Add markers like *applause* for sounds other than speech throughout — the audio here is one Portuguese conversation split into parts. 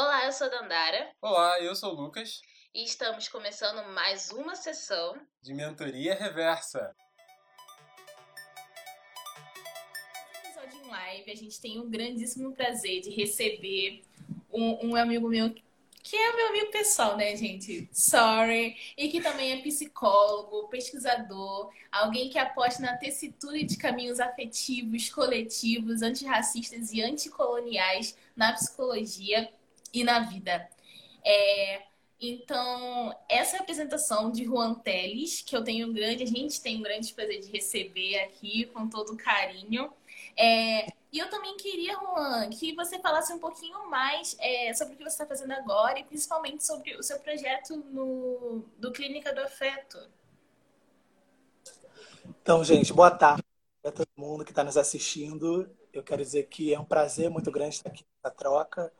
Olá, eu sou a Dandara. Olá, eu sou o Lucas. E estamos começando mais uma sessão de mentoria reversa. Nesse episódio em live, a gente tem um grandíssimo prazer de receber um, um amigo meu que é meu amigo pessoal, né, gente? Sorry. E que também é psicólogo, pesquisador, alguém que aposta na tessitura de caminhos afetivos, coletivos, antirracistas e anticoloniais na psicologia e na vida. É, então, essa apresentação de Juan Teles, que eu tenho um grande, a gente tem um grande prazer de receber aqui com todo carinho. É, e eu também queria, Juan, que você falasse um pouquinho mais é, sobre o que você está fazendo agora e principalmente sobre o seu projeto no, do Clínica do Afeto. Então, gente, boa tarde a todo mundo que está nos assistindo. Eu quero dizer que é um prazer muito grande estar aqui nessa troca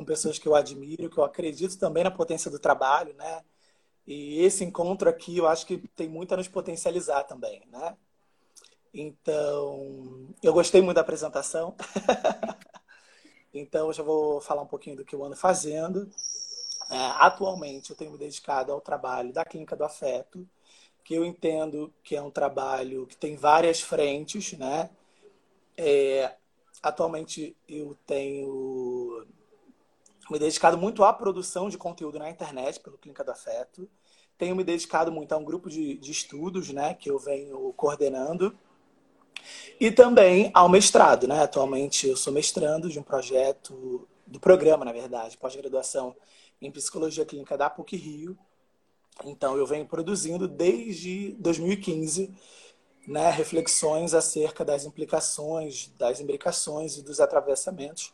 com pessoas que eu admiro, que eu acredito também na potência do trabalho, né? E esse encontro aqui eu acho que tem muito a nos potencializar também, né? Então, eu gostei muito da apresentação. *laughs* então, eu já vou falar um pouquinho do que eu ando fazendo. É, atualmente, eu tenho me dedicado ao trabalho da Clínica do Afeto, que eu entendo que é um trabalho que tem várias frentes, né? É, atualmente, eu tenho me dedicado muito à produção de conteúdo na internet pelo Clínica do Afeto. Tenho me dedicado muito a um grupo de, de estudos, né, que eu venho coordenando e também ao mestrado, né? Atualmente eu sou mestrando de um projeto, do programa, na verdade, pós-graduação em Psicologia Clínica da PUC Rio. Então eu venho produzindo desde 2015 né, reflexões acerca das implicações, das imbricações e dos atravessamentos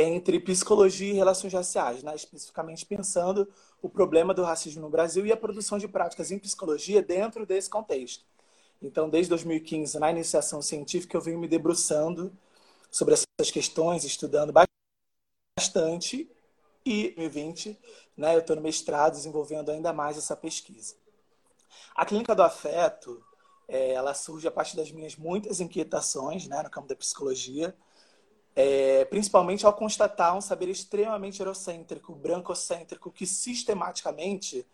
entre psicologia e relações raciais, né, especificamente pensando o problema do racismo no Brasil e a produção de práticas em psicologia dentro desse contexto. Então, desde 2015, na iniciação científica, eu venho me debruçando sobre essas questões, estudando bastante. E em 2020, né, eu estou no mestrado desenvolvendo ainda mais essa pesquisa. A clínica do afeto, é, ela surge a partir das minhas muitas inquietações né, no campo da psicologia, é, principalmente ao constatar um saber extremamente eurocêntrico, brancocêntrico, que sistematicamente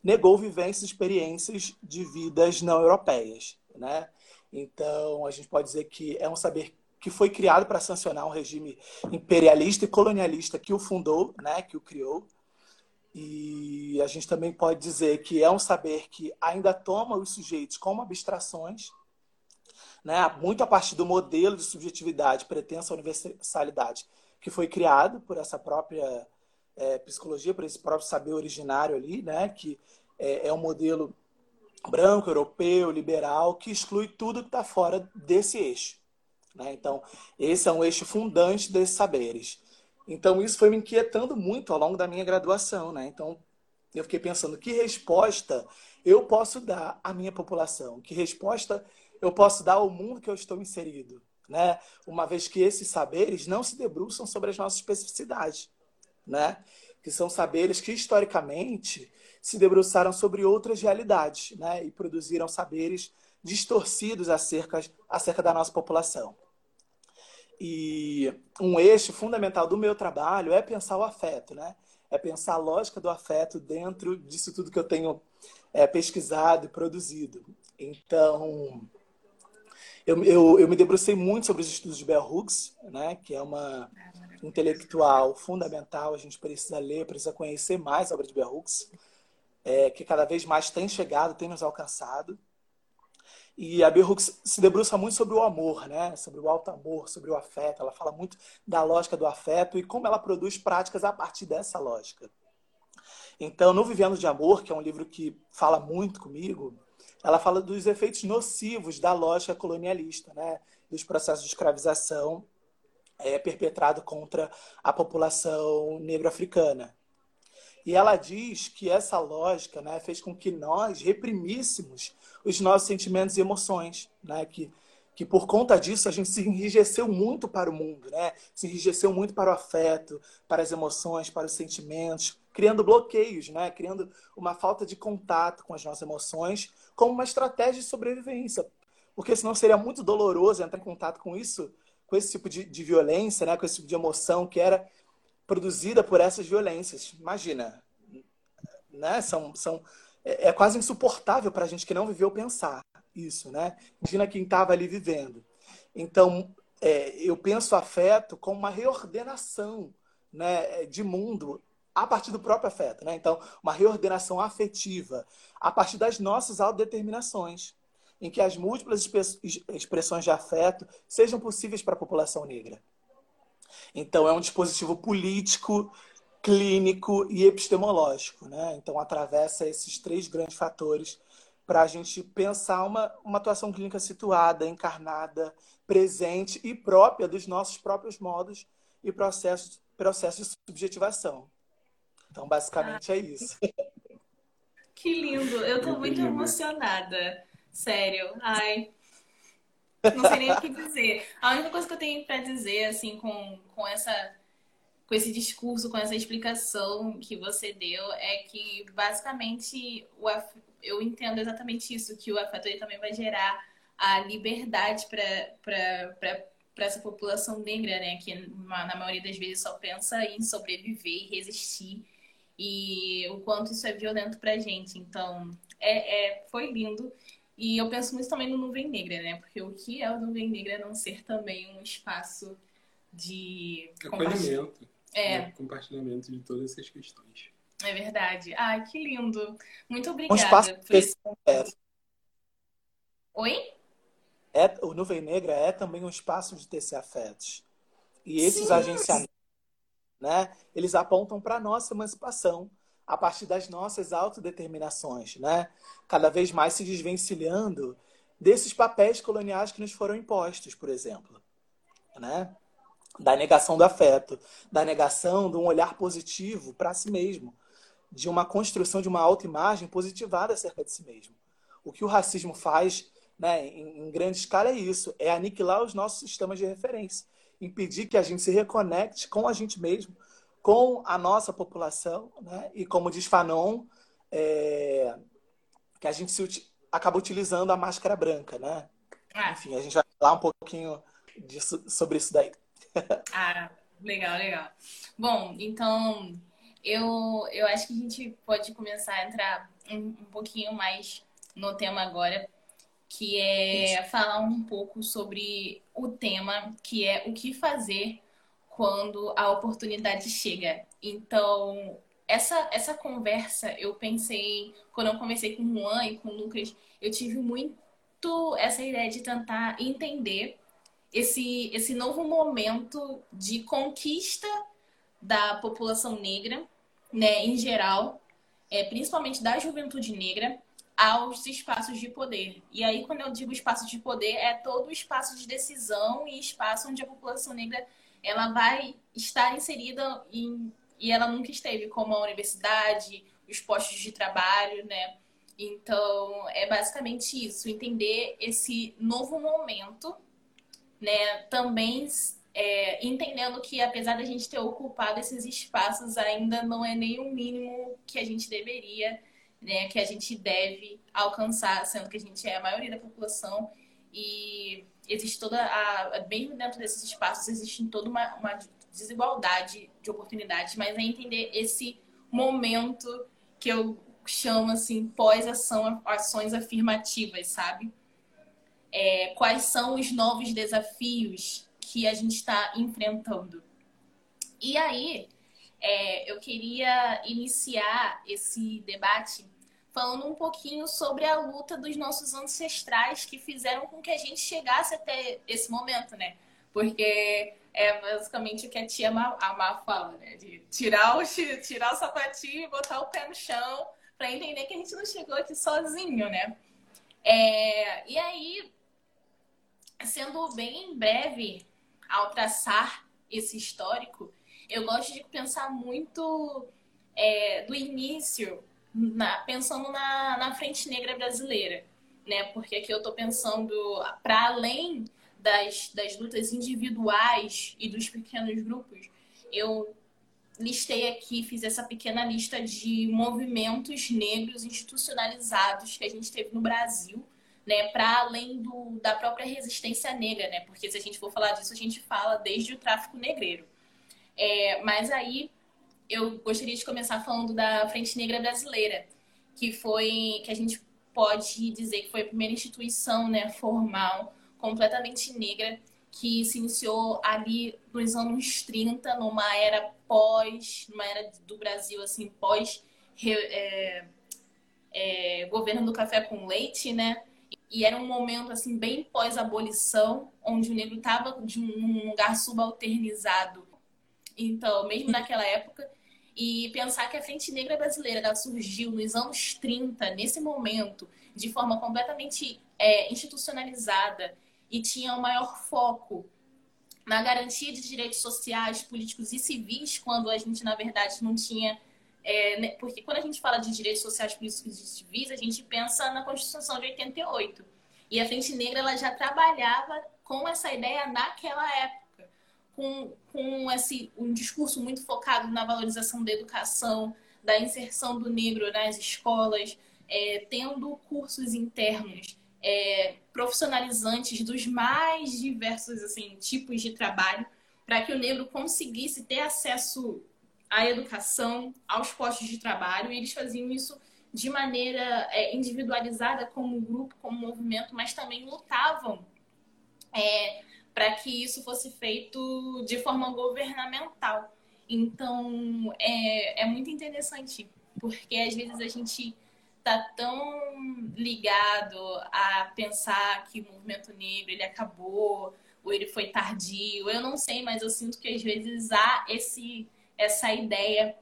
negou vivências e experiências de vidas não europeias. Né? Então, a gente pode dizer que é um saber que foi criado para sancionar um regime imperialista e colonialista que o fundou, né, que o criou. E a gente também pode dizer que é um saber que ainda toma os sujeitos como abstrações, né, muito a partir do modelo de subjetividade pretensa universalidade que foi criado por essa própria é, psicologia, por esse próprio saber originário ali, né, que é, é um modelo branco, europeu, liberal, que exclui tudo que está fora desse eixo. Né? Então, esse é um eixo fundante desses saberes. Então, isso foi me inquietando muito ao longo da minha graduação. Né? Então, eu fiquei pensando que resposta eu posso dar à minha população, que resposta eu posso dar ao mundo que eu estou inserido, né? Uma vez que esses saberes não se debruçam sobre as nossas especificidades, né? Que são saberes que historicamente se debruçaram sobre outras realidades né, e produziram saberes distorcidos acerca, acerca da nossa população. E um eixo fundamental do meu trabalho é pensar o afeto, né? É pensar a lógica do afeto dentro disso tudo que eu tenho é, pesquisado e produzido. Então, eu, eu, eu, me debrucei muito sobre os estudos de Bell Hooks, né? Que é uma intelectual fundamental. A gente precisa ler, precisa conhecer mais a obra de Bell Hooks é, que cada vez mais tem chegado, tem nos alcançado. E a Bell Hooks se debruça muito sobre o amor, né? sobre o alto amor, sobre o afeto. Ela fala muito da lógica do afeto e como ela produz práticas a partir dessa lógica. Então, no Vivendo de Amor, que é um livro que fala muito comigo, ela fala dos efeitos nocivos da lógica colonialista, né? dos processos de escravização é, perpetrado contra a população negro-africana. E ela diz que essa lógica né, fez com que nós reprimíssemos os nossos sentimentos e emoções, né? que, que por conta disso a gente se enrijeceu muito para o mundo, né? se enrijeceu muito para o afeto, para as emoções, para os sentimentos, criando bloqueios, né? criando uma falta de contato com as nossas emoções como uma estratégia de sobrevivência. Porque senão seria muito doloroso entrar em contato com isso, com esse tipo de, de violência, né? com esse tipo de emoção que era produzida por essas violências. Imagina, né? São, são, é, é quase insuportável para a gente que não viveu pensar isso, né? Imagina quem estava ali vivendo. Então, é, eu penso afeto como uma reordenação né, de mundo a partir do próprio afeto. Né? Então, uma reordenação afetiva a partir das nossas autodeterminações, em que as múltiplas expressões de afeto sejam possíveis para a população negra. Então, é um dispositivo político, clínico e epistemológico. Né? Então, atravessa esses três grandes fatores para a gente pensar uma, uma atuação clínica situada, encarnada, presente e própria dos nossos próprios modos e processos, processos de subjetivação. Então, basicamente ah. é isso. Que lindo! Eu tô muito emocionada. Sério. Ai. Não sei nem o que dizer. A única coisa que eu tenho para dizer, assim, com, com essa com esse discurso, com essa explicação que você deu, é que basicamente o, eu entendo exatamente isso, que o afeto também vai gerar a liberdade para essa população negra, né? Que na maioria das vezes só pensa em sobreviver e resistir. E o quanto isso é violento pra gente. Então, é, é, foi lindo. E eu penso muito também no Nuvem Negra, né? Porque o que é o Nuvem Negra não ser também um espaço de acolhimento, é. Né? compartilhamento de todas essas questões. É verdade. Ai, que lindo. Muito obrigada. Um espaço por esse... Oi? É, o Nuvem Negra é também um espaço de tecer afetos. E esses Sim. agenciamentos, né, eles apontam para a nossa emancipação a partir das nossas autodeterminações, né? Cada vez mais se desvencilhando desses papéis coloniais que nos foram impostos, por exemplo, né? Da negação do afeto, da negação de um olhar positivo para si mesmo, de uma construção de uma autoimagem positivada acerca de si mesmo. O que o racismo faz né, em, em grande escala é isso, é aniquilar os nossos sistemas de referência, impedir que a gente se reconecte com a gente mesmo, com a nossa população, né, e como diz Fanon, é, que a gente se, acaba utilizando a máscara branca, né? Ah. Enfim, a gente vai falar um pouquinho disso, sobre isso daí. *laughs* ah, legal, legal. Bom, então eu, eu acho que a gente pode começar a entrar um, um pouquinho mais no tema agora, que é falar um pouco sobre o tema, que é o que fazer quando a oportunidade chega. Então, essa, essa conversa eu pensei, quando eu conversei com o Juan e com o Lucas, eu tive muito essa ideia de tentar entender esse, esse novo momento de conquista da população negra né, em geral, é, principalmente da juventude negra, aos espaços de poder. E aí, quando eu digo espaço de poder, é todo o espaço de decisão e espaço onde a população negra ela vai estar inserida em, e ela nunca esteve, como a universidade, os postos de trabalho, né? Então, é basicamente isso, entender esse novo momento, né? Também é, entendendo que apesar da gente ter ocupado esses espaços, ainda não é nem o mínimo que a gente deveria, né, que a gente deve alcançar, sendo que a gente é a maioria da população e existe toda a bem dentro desses espaços existe toda uma, uma desigualdade de oportunidades, mas é entender esse momento que eu chamo assim pós-ação, ações afirmativas, sabe? É, quais são os novos desafios que a gente está enfrentando. E aí, é, eu queria iniciar esse debate falando um pouquinho sobre a luta dos nossos ancestrais que fizeram com que a gente chegasse até esse momento, né? Porque é basicamente o que a tia Amar fala, né? De tirar o, tirar o sapatinho e botar o pé no chão para entender que a gente não chegou aqui sozinho, né? É, e aí, sendo bem breve, ao traçar esse histórico, eu gosto de pensar muito é, do início, na, pensando na, na frente negra brasileira, né? Porque aqui eu estou pensando para além das, das lutas individuais e dos pequenos grupos, eu listei aqui, fiz essa pequena lista de movimentos negros institucionalizados que a gente teve no Brasil né, para além do, da própria resistência negra, né? Porque se a gente for falar disso, a gente fala desde o tráfico negreiro. É, mas aí eu gostaria de começar falando da Frente Negra Brasileira, que foi que a gente pode dizer que foi a primeira instituição né, formal completamente negra que se iniciou ali nos anos 30, numa era pós, numa era do Brasil assim pós é, é, governo do café com leite, né? E era um momento assim bem pós-abolição, onde o negro estava de um lugar subalternizado. Então, mesmo naquela época, e pensar que a Frente Negra Brasileira surgiu nos anos 30, nesse momento, de forma completamente é, institucionalizada e tinha o um maior foco na garantia de direitos sociais, políticos e civis, quando a gente, na verdade, não tinha é, né, porque quando a gente fala de direitos sociais, políticos e civis, a gente pensa na Constituição de 88. E a Frente Negra ela já trabalhava com essa ideia naquela época, com, com esse, um discurso muito focado na valorização da educação, da inserção do negro nas escolas, é, tendo cursos internos é, profissionalizantes dos mais diversos assim, tipos de trabalho, para que o negro conseguisse ter acesso à educação, aos postos de trabalho, e eles faziam isso de maneira é, individualizada como grupo, como movimento, mas também lutavam é, para que isso fosse feito de forma governamental. Então, é, é muito interessante, porque às vezes a gente está tão ligado a pensar que o movimento negro ele acabou, ou ele foi tardio, eu não sei, mas eu sinto que às vezes há esse essa ideia,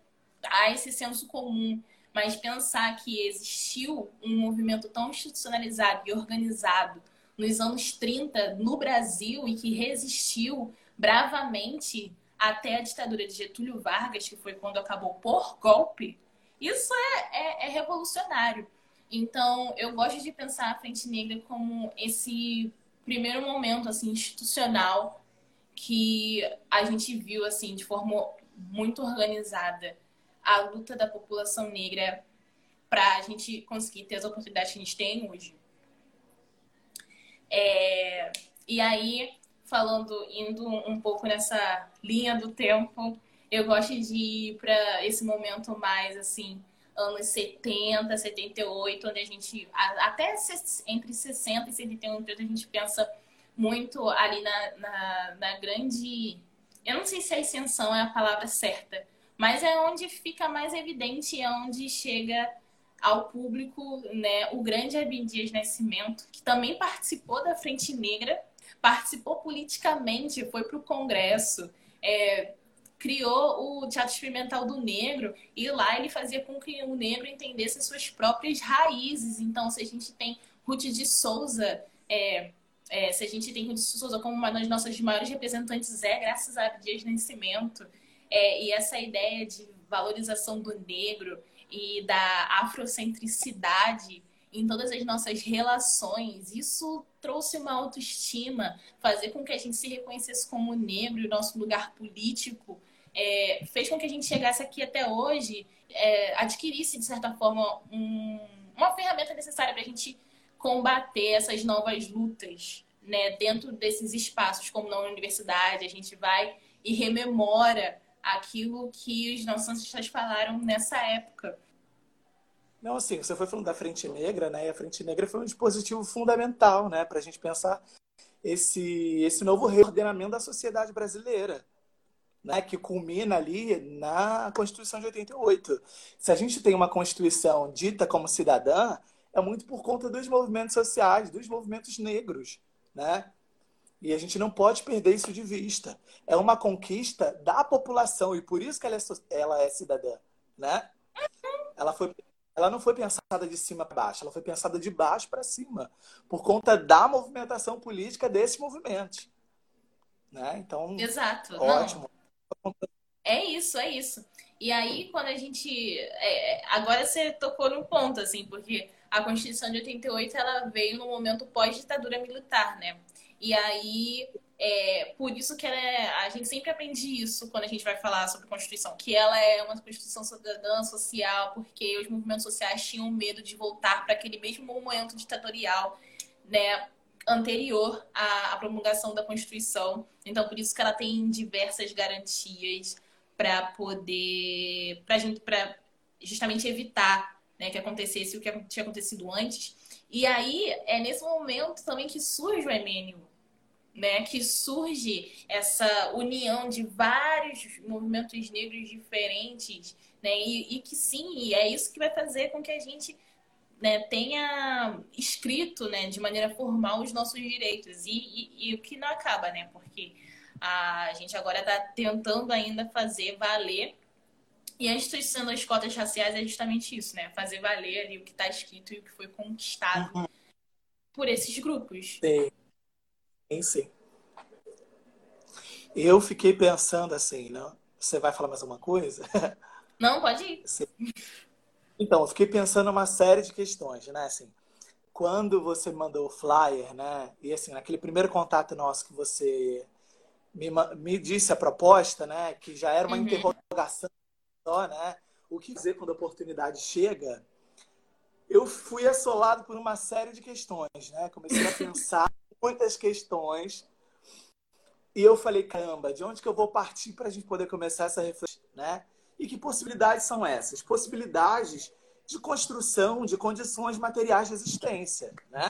há esse senso comum, mas pensar que existiu um movimento tão institucionalizado e organizado nos anos 30 no Brasil e que resistiu bravamente até a ditadura de Getúlio Vargas, que foi quando acabou por golpe, isso é, é, é revolucionário. Então, eu gosto de pensar a Frente Negra como esse primeiro momento assim institucional que a gente viu assim de forma muito organizada a luta da população negra para a gente conseguir ter as oportunidades que a gente tem hoje. É, e aí, falando, indo um pouco nessa linha do tempo, eu gosto de ir para esse momento mais assim, anos 70, 78, onde a gente, até entre 60 e 71, a gente pensa muito ali na, na, na grande eu não sei se a ascensão é a palavra certa, mas é onde fica mais evidente, é onde chega ao público né, o grande Abdias Nascimento, que também participou da Frente Negra, participou politicamente, foi para o Congresso, é, criou o Teatro Experimental do Negro e lá ele fazia com que o negro entendesse suas próprias raízes. Então, se a gente tem Ruth de Souza, é, é, se a gente tem Ruth Souza como uma das nossas maiores representantes, é graças a Dias Nascimento. É, e essa ideia de valorização do negro e da afrocentricidade em todas as nossas relações, isso trouxe uma autoestima, fazer com que a gente se reconhecesse como negro nosso lugar político, é, fez com que a gente chegasse aqui até hoje, é, adquirisse, de certa forma, um, uma ferramenta necessária para a gente combater essas novas lutas, né, dentro desses espaços, como na universidade, a gente vai e rememora aquilo que os nossos ancestrais falaram nessa época. Não, assim, você foi falando da Frente Negra, né? E a Frente Negra foi um dispositivo fundamental, né, para a gente pensar esse, esse novo reordenamento da sociedade brasileira, né, que culmina ali na Constituição de 88. Se a gente tem uma Constituição dita como cidadã, é muito por conta dos movimentos sociais, dos movimentos negros, né? E a gente não pode perder isso de vista. É uma conquista da população e por isso que ela é, ela é cidadã, né? Ela foi ela não foi pensada de cima para baixo, ela foi pensada de baixo para cima, por conta da movimentação política desses movimentos. Né? Então, Exato. ótimo. Não. É isso, é isso. E aí, quando a gente. É agora você tocou no ponto, assim, porque a Constituição de 88 ela veio no momento pós-ditadura militar, né? E aí, é, por isso que é, a gente sempre aprende isso quando a gente vai falar sobre Constituição, que ela é uma Constituição cidadã, social, porque os movimentos sociais tinham medo de voltar para aquele mesmo momento ditatorial, né? anterior à, à promulgação da Constituição. Então, por isso que ela tem diversas garantias para poder, para gente, para justamente evitar né, que acontecesse o que tinha acontecido antes. E aí é nesse momento também que surge o MNU, né, que surge essa união de vários movimentos negros diferentes, né, e, e que sim, é isso que vai fazer com que a gente né, tenha escrito né, de maneira formal os nossos direitos. E, e, e o que não acaba, né? Porque a gente agora está tentando ainda fazer valer. E a instituição das cotas raciais é justamente isso, né? Fazer valer ali o que está escrito e o que foi conquistado uhum. por esses grupos. Sim. Sim, sim. Eu fiquei pensando assim, não? Você vai falar mais alguma coisa? *laughs* Não, pode ir. Sim. Então, eu fiquei pensando uma série de questões, né? Assim, quando você mandou o flyer, né? E assim, naquele primeiro contato nosso que você me, me disse a proposta, né? Que já era uma uhum. interrogação só, né? O que dizer quando a oportunidade chega? Eu fui assolado por uma série de questões, né? Comecei a pensar muitas questões e eu falei, caramba, de onde que eu vou partir para a gente poder começar essa reflexão, né? E que possibilidades são essas? Possibilidades de construção de condições materiais de existência, né?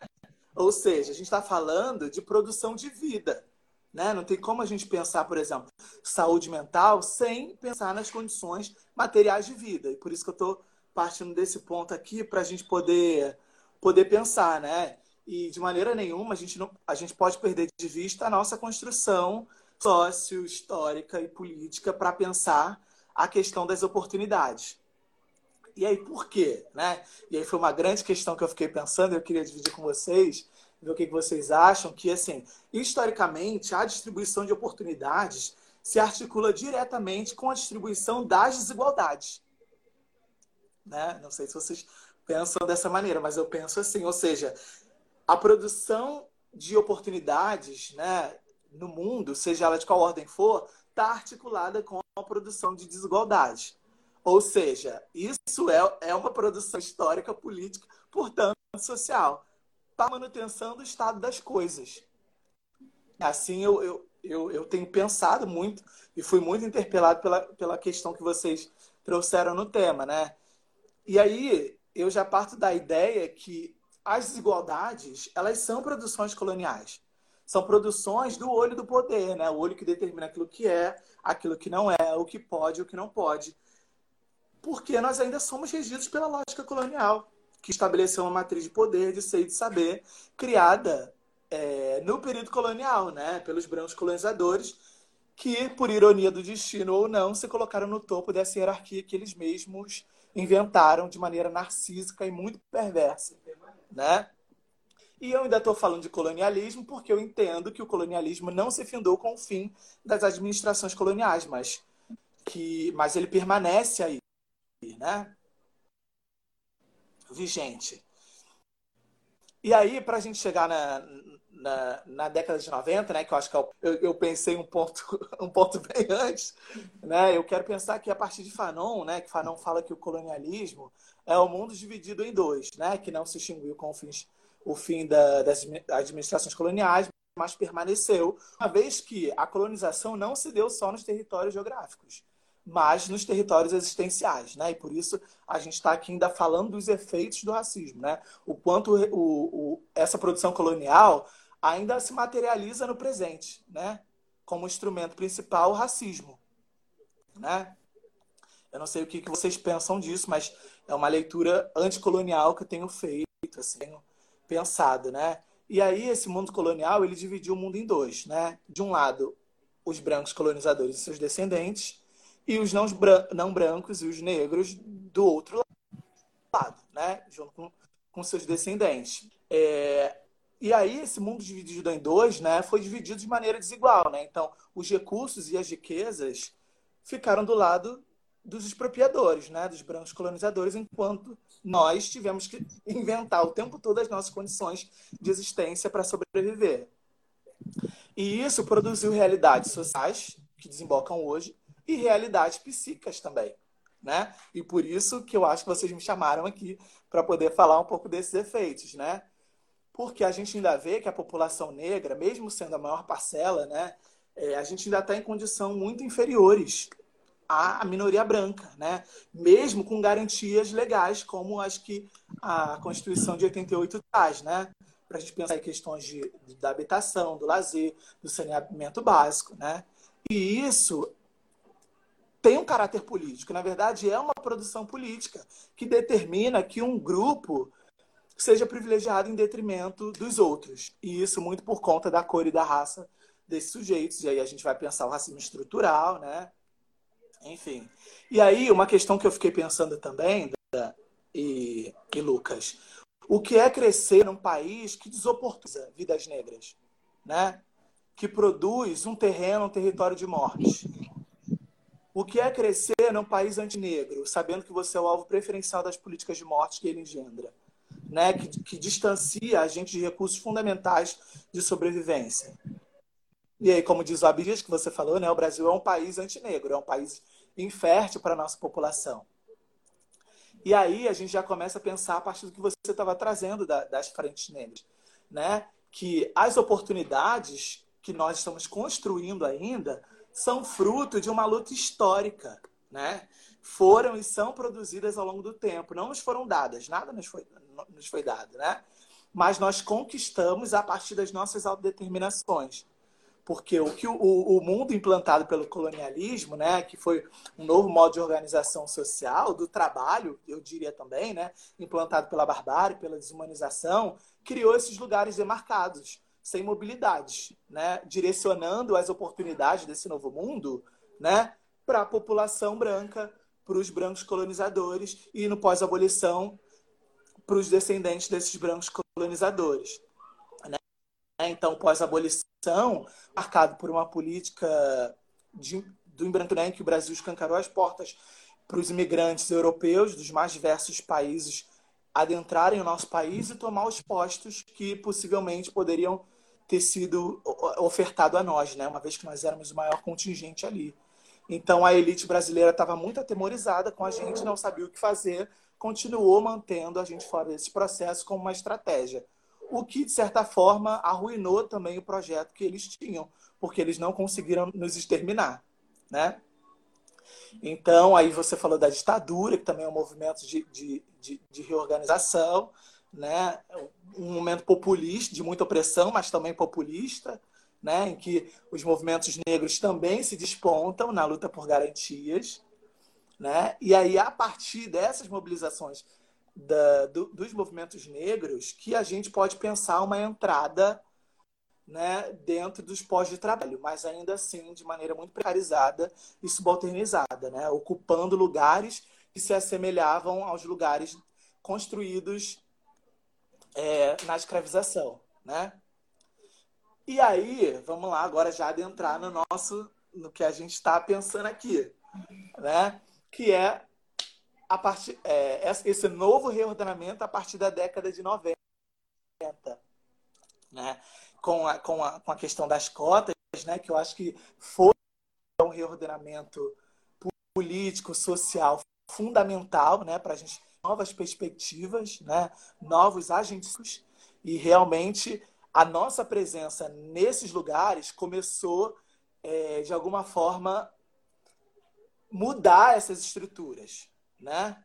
Ou seja, a gente está falando de produção de vida, né? Não tem como a gente pensar, por exemplo, saúde mental sem pensar nas condições materiais de vida. E por isso que eu estou partindo desse ponto aqui para a gente poder poder pensar, né? E de maneira nenhuma a gente não a gente pode perder de vista a nossa construção sócio, histórica e política para pensar a questão das oportunidades. E aí, por quê? Né? E aí foi uma grande questão que eu fiquei pensando, eu queria dividir com vocês, ver o que vocês acham, que, assim, historicamente, a distribuição de oportunidades se articula diretamente com a distribuição das desigualdades. Né? Não sei se vocês pensam dessa maneira, mas eu penso assim, ou seja, a produção de oportunidades né, no mundo, seja ela de qual ordem for, está articulada com a produção de desigualdade. Ou seja, isso é, é uma produção histórica, política, portanto, social, para a manutenção do estado das coisas. Assim, eu, eu, eu, eu tenho pensado muito e fui muito interpelado pela, pela questão que vocês trouxeram no tema, né? E aí, eu já parto da ideia que as desigualdades, elas são produções coloniais são produções do olho do poder, né? O olho que determina aquilo que é, aquilo que não é, o que pode o que não pode. Porque nós ainda somos regidos pela lógica colonial, que estabeleceu uma matriz de poder, de ser e de saber, criada é, no período colonial, né? Pelos brancos colonizadores, que, por ironia do destino ou não, se colocaram no topo dessa hierarquia que eles mesmos inventaram de maneira narcísica e muito perversa, né? E eu ainda estou falando de colonialismo porque eu entendo que o colonialismo não se findou com o fim das administrações coloniais, mas que mas ele permanece aí, né? Vigente. E aí, para a gente chegar na, na, na, década de 90, né, que eu acho que eu, eu, pensei um ponto, *laughs* um ponto bem antes, né, eu quero pensar que a partir de Fanon, né, que Fanon fala que o colonialismo é o mundo dividido em dois, né, que não se extinguiu com fins o fim da, das administrações coloniais, mas permaneceu, uma vez que a colonização não se deu só nos territórios geográficos, mas nos territórios existenciais, né? E por isso a gente está aqui ainda falando dos efeitos do racismo, né? O quanto o, o, essa produção colonial ainda se materializa no presente, né? Como instrumento principal o racismo, né? Eu não sei o que vocês pensam disso, mas é uma leitura anticolonial que eu tenho feito, assim, pensado, né? E aí esse mundo colonial ele dividiu o mundo em dois, né? De um lado os brancos colonizadores e seus descendentes e os não, não brancos e os negros do outro lado, né? Junto com, com seus descendentes. É... E aí esse mundo dividido em dois, né? Foi dividido de maneira desigual, né? Então os recursos e as riquezas ficaram do lado dos expropriadores, né? Dos brancos colonizadores, enquanto nós tivemos que *laughs* inventar o tempo todo as nossas condições de existência para sobreviver. E isso produziu realidades sociais que desembocam hoje e realidades psíquicas também, né? E por isso que eu acho que vocês me chamaram aqui para poder falar um pouco desses efeitos, né? porque a gente ainda vê que a população negra, mesmo sendo a maior parcela, né, é, a gente ainda está em condição muito inferiores à minoria branca, né? mesmo com garantias legais, como as que a Constituição de 88 traz, né? para a gente pensar em questões de, da habitação, do lazer, do saneamento básico. Né? E isso tem um caráter político. Na verdade, é uma produção política que determina que um grupo seja privilegiado em detrimento dos outros. E isso muito por conta da cor e da raça desses sujeitos. E aí a gente vai pensar o racismo estrutural, né? Enfim. E aí, uma questão que eu fiquei pensando também, e, e Lucas, o que é crescer num país que desoportuniza vidas negras, né? Que produz um terreno, um território de morte. O que é crescer num país antinegro, sabendo que você é o alvo preferencial das políticas de morte que ele engendra? né, que, que distancia a gente de recursos fundamentais de sobrevivência. E aí, como diz o Abdias, que você falou, né, o Brasil é um país antinegro, é um país infértil para a nossa população. E aí a gente já começa a pensar a partir do que você estava trazendo da, das frentes negras, né? que as oportunidades que nós estamos construindo ainda são fruto de uma luta histórica, né? foram e são produzidas ao longo do tempo, não nos foram dadas, nada nos foi, nos foi dado, né? Mas nós conquistamos a partir das nossas autodeterminações. Porque o que o, o mundo implantado pelo colonialismo, né, que foi um novo modo de organização social, do trabalho, eu diria também, né, implantado pela barbárie, pela desumanização, criou esses lugares demarcados, sem mobilidades, né, direcionando as oportunidades desse novo mundo né, para a população branca, para os brancos colonizadores e no pós-abolição para os descendentes desses brancos colonizadores. Né? Então, pós-abolição, marcado por uma política de, do embranquecimento que o Brasil escancarou as portas para os imigrantes europeus dos mais diversos países adentrarem o nosso país e tomar os postos que possivelmente poderiam ter sido ofertado a nós, né? uma vez que nós éramos o maior contingente ali. Então a elite brasileira estava muito atemorizada com a gente, não sabia o que fazer, continuou mantendo a gente fora desse processo como uma estratégia. O que, de certa forma, arruinou também o projeto que eles tinham, porque eles não conseguiram nos exterminar. Né? Então, aí você falou da ditadura, que também é um movimento de, de, de, de reorganização, né? um momento populista, de muita opressão, mas também populista né, em que os movimentos negros também se despontam na luta por garantias. Né? E aí, a partir dessas mobilizações da, do, dos movimentos negros, que a gente pode pensar uma entrada né, dentro dos pós de trabalho, mas ainda assim de maneira muito precarizada e subalternizada, né, ocupando lugares que se assemelhavam aos lugares construídos é, na escravização. Né? E aí, vamos lá agora já adentrar no nosso, no que a gente está pensando aqui, né? Que é a partir, é, esse novo reordenamento a partir da década de 90, né? Com a, com a, com a questão das cotas, né? Que eu acho que foi um reordenamento político, social fundamental, né? Para a gente novas perspectivas, né? Novos agentes e realmente a nossa presença nesses lugares começou, é, de alguma forma, mudar essas estruturas, né?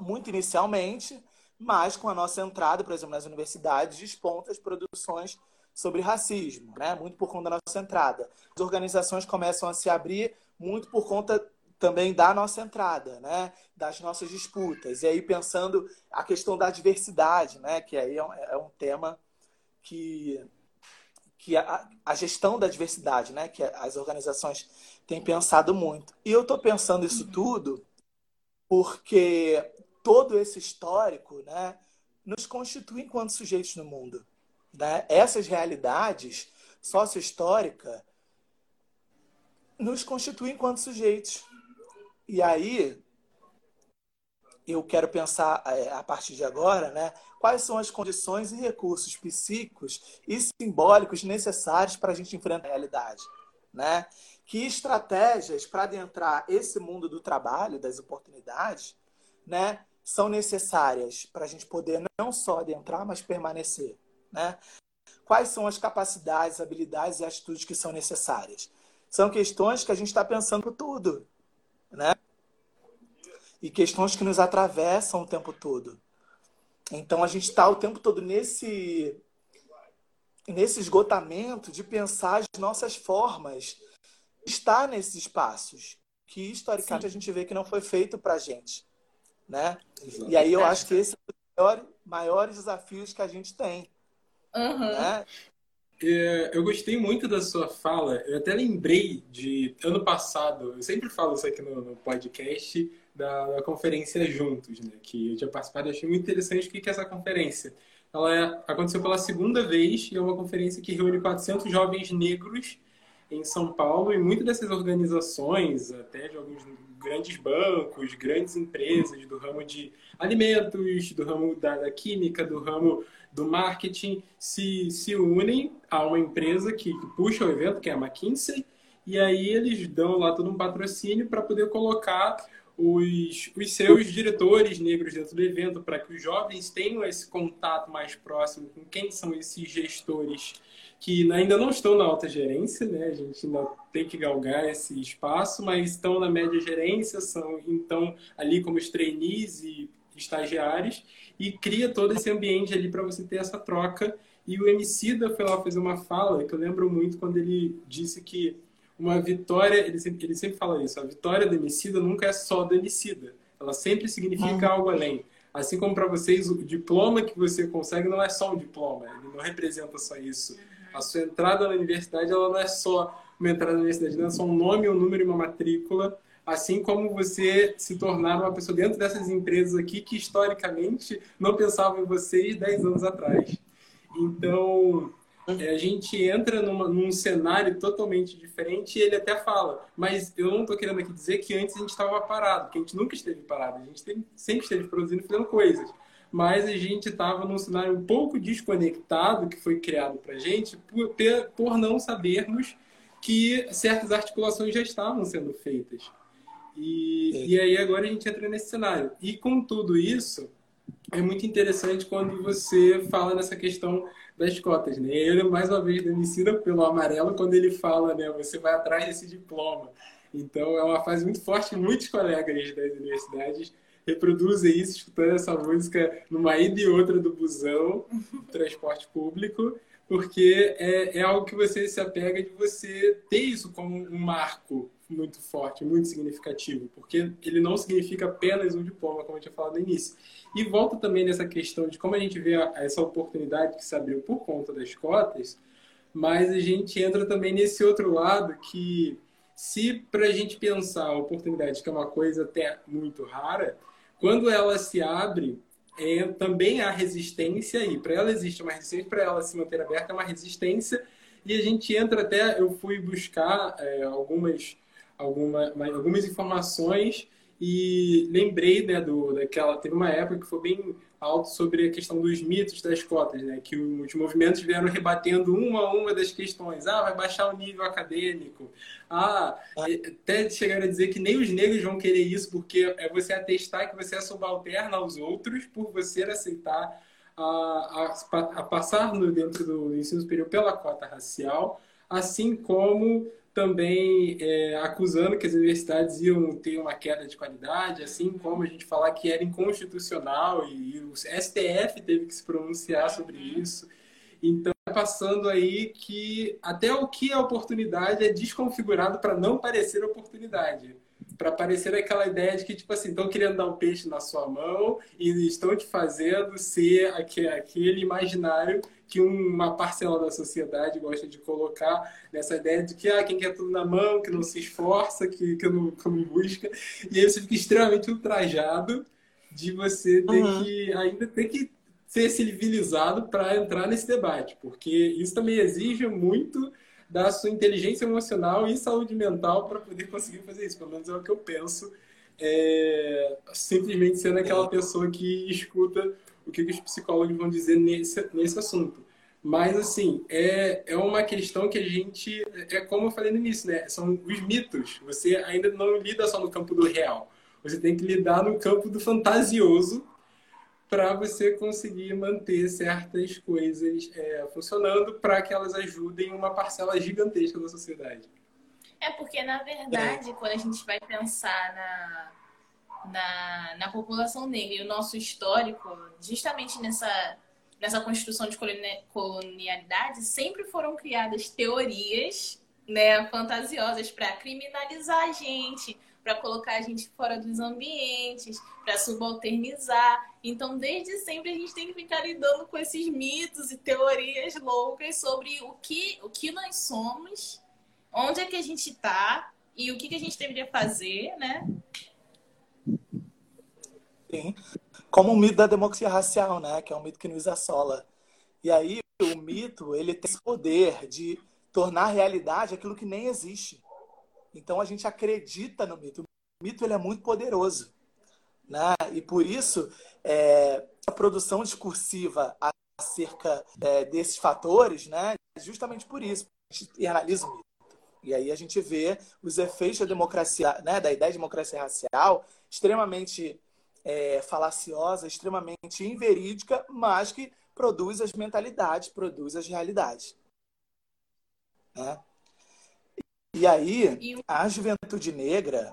Muito inicialmente, mas com a nossa entrada, por exemplo, nas universidades, desponta as produções sobre racismo, né? Muito por conta da nossa entrada. As organizações começam a se abrir muito por conta também da nossa entrada, né? Das nossas disputas. E aí pensando a questão da diversidade, né? Que aí é um, é um tema que, que a, a gestão da diversidade, né? que as organizações têm pensado muito. E eu estou pensando isso tudo porque todo esse histórico né, nos constitui enquanto sujeitos no mundo. Né? Essas realidades sócio-históricas nos constituem enquanto sujeitos. E aí, eu quero pensar é, a partir de agora, né, quais são as condições e recursos psíquicos e simbólicos necessários para a gente enfrentar a realidade. Né? Que estratégias para adentrar esse mundo do trabalho, das oportunidades, né, são necessárias para a gente poder não só adentrar, mas permanecer? Né? Quais são as capacidades, habilidades e atitudes que são necessárias? São questões que a gente está pensando tudo, né? E questões que nos atravessam o tempo todo. Então a gente está o tempo todo nesse nesse esgotamento de pensar as nossas formas estar nesses espaços que historicamente Sim. a gente vê que não foi feito para a gente, né? Exato. E aí eu acho que esse é um dos maiores desafios que a gente tem. Uhum. Né? É, eu gostei muito da sua fala. Eu até lembrei de ano passado. Eu sempre falo isso aqui no, no podcast da, da, conferência Juntos, né? Que eu tinha participado. Eu achei muito interessante o que é essa conferência. Ela é, aconteceu pela segunda vez e é uma conferência que reúne 400 jovens negros em São Paulo e muitas dessas organizações, até de alguns grandes bancos, grandes empresas do ramo de alimentos, do ramo da, da química, do ramo do marketing, se, se unem a uma empresa que, que puxa o evento, que é a McKinsey, e aí eles dão lá todo um patrocínio para poder colocar os, os seus diretores negros dentro do evento, para que os jovens tenham esse contato mais próximo com quem são esses gestores que ainda não estão na alta gerência, né? A gente ainda tem que galgar esse espaço, mas estão na média gerência, são então ali como os trainees e estagiários e cria todo esse ambiente ali para você ter essa troca. E o Emicida foi lá fazer uma fala que eu lembro muito quando ele disse que uma vitória, ele sempre, ele sempre fala isso, a vitória do Emicida nunca é só do Emicida, ela sempre significa uhum. algo além. Assim como para vocês, o diploma que você consegue não é só um diploma, ele não representa só isso a sua entrada na universidade ela não é só uma entrada na universidade, não é só um nome, um número e uma matrícula, assim como você se tornar uma pessoa dentro dessas empresas aqui que historicamente não pensavam em vocês 10 anos atrás. Então, é, a gente entra numa, num cenário totalmente diferente e ele até fala, mas eu não estou querendo aqui dizer que antes a gente estava parado, que a gente nunca esteve parado, a gente sempre esteve produzindo fazendo coisas mas a gente estava num cenário um pouco desconectado que foi criado para a gente por, por não sabermos que certas articulações já estavam sendo feitas. E, e aí agora a gente entra nesse cenário. E com tudo isso, é muito interessante quando você fala nessa questão das cotas, né? Eu lembro mais uma vez Emicida pelo amarelo quando ele fala, né? Você vai atrás desse diploma. Então é uma fase muito forte. Muitos colegas das universidades reproduzem isso, escutando essa música numa ida e outra do busão, *laughs* transporte público, porque é, é algo que você se apega de você ter isso como um marco muito forte, muito significativo, porque ele não significa apenas um diploma, como eu tinha falado no início. E volta também nessa questão de como a gente vê essa oportunidade que se abriu por conta das cotas, mas a gente entra também nesse outro lado que, se para a gente pensar a oportunidade, que é uma coisa até muito rara, quando ela se abre, é, também há resistência e para ela existe uma resistência, para ela se manter aberta, é uma resistência. E a gente entra até, eu fui buscar é, algumas, alguma, algumas informações e lembrei né, do, daquela. Teve uma época que foi bem alto sobre a questão dos mitos das cotas, né? Que os movimentos vieram rebatendo uma a uma das questões. Ah, vai baixar o nível acadêmico. Ah, até chegaram a dizer que nem os negros vão querer isso, porque é você atestar que você é subalterno aos outros por você aceitar a, a, a passar no, dentro do ensino superior pela cota racial, assim como também é, acusando que as universidades iam ter uma queda de qualidade, assim como a gente falar que era inconstitucional e o STF teve que se pronunciar sobre isso. Então, passando aí que até o que é oportunidade é desconfigurado para não parecer oportunidade. Para parecer aquela ideia de que, tipo assim, estão querendo dar um peixe na sua mão e estão te fazendo ser aquele imaginário que uma parcela da sociedade gosta de colocar nessa ideia de que ah, quem quer tudo na mão, que não se esforça, que, que, não, que não busca. E aí você fica extremamente ultrajado de você ter uhum. que ainda ter que ser civilizado para entrar nesse debate, porque isso também exige muito da sua inteligência emocional e saúde mental para poder conseguir fazer isso. Pelo menos é o que eu penso. É, simplesmente sendo aquela pessoa que escuta o que, os psicólogos vão dizer nesse, nesse assunto. Mas, assim, é, é uma questão que a gente. É como eu falei no início, né? São os mitos. Você ainda não lida só no campo do real. Você tem que lidar no campo do fantasioso para você conseguir manter certas coisas é, funcionando para que elas ajudem uma parcela gigantesca da sociedade. É porque, na verdade, quando a gente vai pensar na, na, na população negra e o nosso histórico, justamente nessa, nessa construção de colonialidade, sempre foram criadas teorias né, fantasiosas para criminalizar a gente, para colocar a gente fora dos ambientes, para subalternizar. Então, desde sempre a gente tem que ficar lidando com esses mitos e teorias loucas sobre o que, o que nós somos, onde é que a gente está e o que, que a gente deveria fazer, né? Sim. Como o mito da democracia racial, né? Que é um mito que nos assola. E aí, o mito, ele tem esse poder de tornar realidade aquilo que nem existe. Então a gente acredita no mito. O mito ele é muito poderoso, né? E por isso é, a produção discursiva acerca é, desses fatores, né? Justamente por isso a gente analisa o mito. E aí a gente vê os efeitos da democracia, né? Da ideia de democracia racial extremamente é, falaciosa, extremamente inverídica, mas que produz as mentalidades, produz as realidades. Né? E aí, a juventude negra,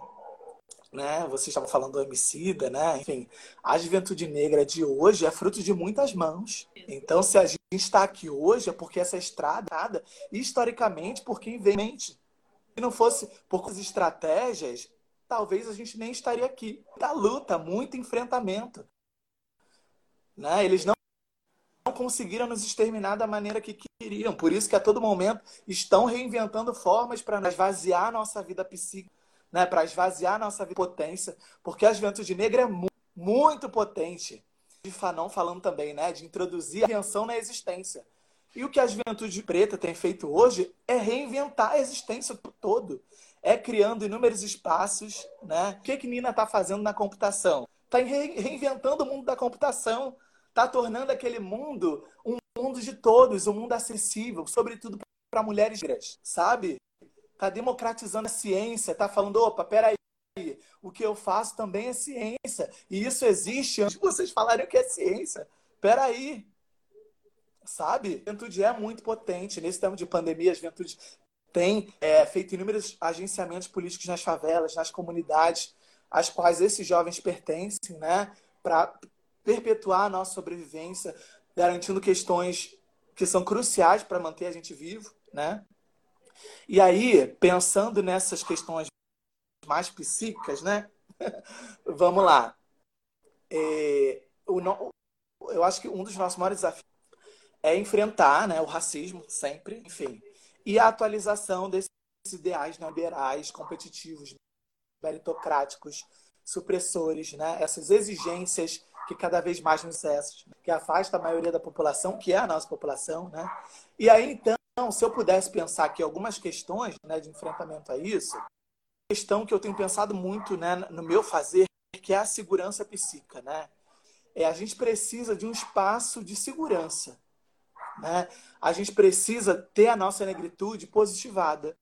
né? Vocês estavam falando do homicida, né? Enfim, a juventude negra de hoje é fruto de muitas mãos. Então, se a gente está aqui hoje, é porque essa estrada, historicamente, por quem vem mente. Se não fosse por as estratégias, talvez a gente nem estaria aqui. Da luta, muito enfrentamento. Né? Eles não conseguiram nos exterminar da maneira que queriam. Por isso que a todo momento estão reinventando formas para esvaziar nossa vida psíquica, né? para esvaziar nossa potência, porque a juventude negra é mu muito potente. De Fanon falando também, né? De introduzir a invenção na existência. E o que a juventude preta tem feito hoje é reinventar a existência todo. É criando inúmeros espaços, né? O que, que Nina está fazendo na computação? Está reinventando o mundo da computação está tornando aquele mundo um mundo de todos, um mundo acessível, sobretudo para mulheres negras, sabe? Está democratizando a ciência, está falando, opa, peraí, o que eu faço também é ciência. E isso existe antes de vocês falarem o que é ciência. Peraí, sabe? A juventude é muito potente. Nesse tempo de pandemia, a juventude tem é, feito inúmeros agenciamentos políticos nas favelas, nas comunidades, às quais esses jovens pertencem, né? Para perpetuar a nossa sobrevivência, garantindo questões que são cruciais para manter a gente vivo, né? E aí, pensando nessas questões mais psíquicas, né? *laughs* Vamos lá. É, o, eu acho que um dos nossos maiores desafios é enfrentar né, o racismo, sempre, enfim. E a atualização desses ideais neoliberais, competitivos, meritocráticos, supressores, né? Essas exigências que cada vez mais nos excessos, que afasta a maioria da população, que é a nossa população, né? E aí, então, se eu pudesse pensar aqui algumas questões né, de enfrentamento a isso, questão que eu tenho pensado muito né, no meu fazer, que é a segurança psíquica, né? É, a gente precisa de um espaço de segurança, né? A gente precisa ter a nossa negritude positivada.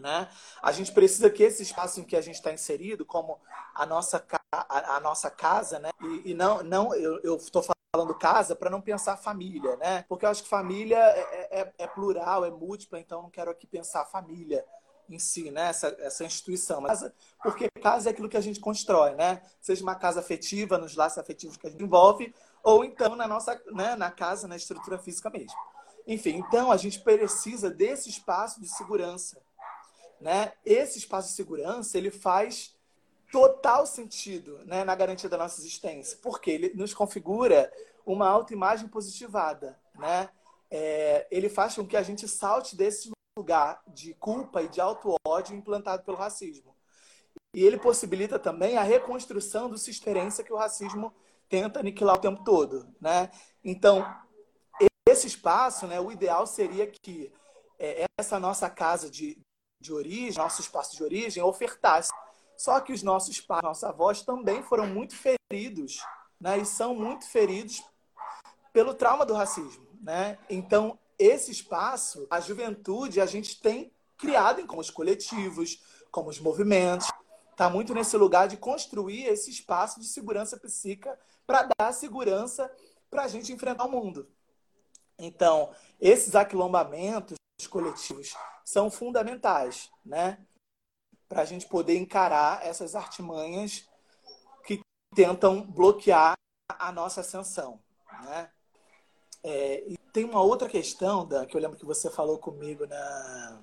Né? A gente precisa que esse espaço em que a gente está inserido, como a nossa, a, a nossa casa, né? e, e não, não eu estou falando casa para não pensar família, né? porque eu acho que família é, é, é, plural, é múltipla, então não quero aqui pensar família em si, né? essa, essa instituição. Mas, porque casa é aquilo que a gente constrói, né? seja uma casa afetiva, nos laços afetivos que a gente envolve, ou então na nossa né? na casa, na estrutura física mesmo. Enfim, então a gente precisa desse espaço de segurança né? Esse espaço de segurança ele faz total sentido né, na garantia da nossa existência, porque ele nos configura uma autoimagem positivada. Né? É, ele faz com que a gente salte desse lugar de culpa e de auto-ódio implantado pelo racismo. E ele possibilita também a reconstrução do experiência que o racismo tenta aniquilar o tempo todo. Né? Então, esse espaço, né, o ideal seria que é, essa nossa casa de, de origem, nosso espaço de origem, ofertasse. Só que os nossos pais, nossos avós também foram muito feridos, né? E são muito feridos pelo trauma do racismo, né? Então, esse espaço, a juventude, a gente tem criado em como os coletivos, como os movimentos, Está muito nesse lugar de construir esse espaço de segurança psíquica para dar segurança para a gente enfrentar o mundo. Então, esses aquilombamentos coletivos são fundamentais, né? Para a gente poder encarar essas artimanhas que tentam bloquear a nossa ascensão, né? É, e tem uma outra questão, Dan, que eu lembro que você falou comigo na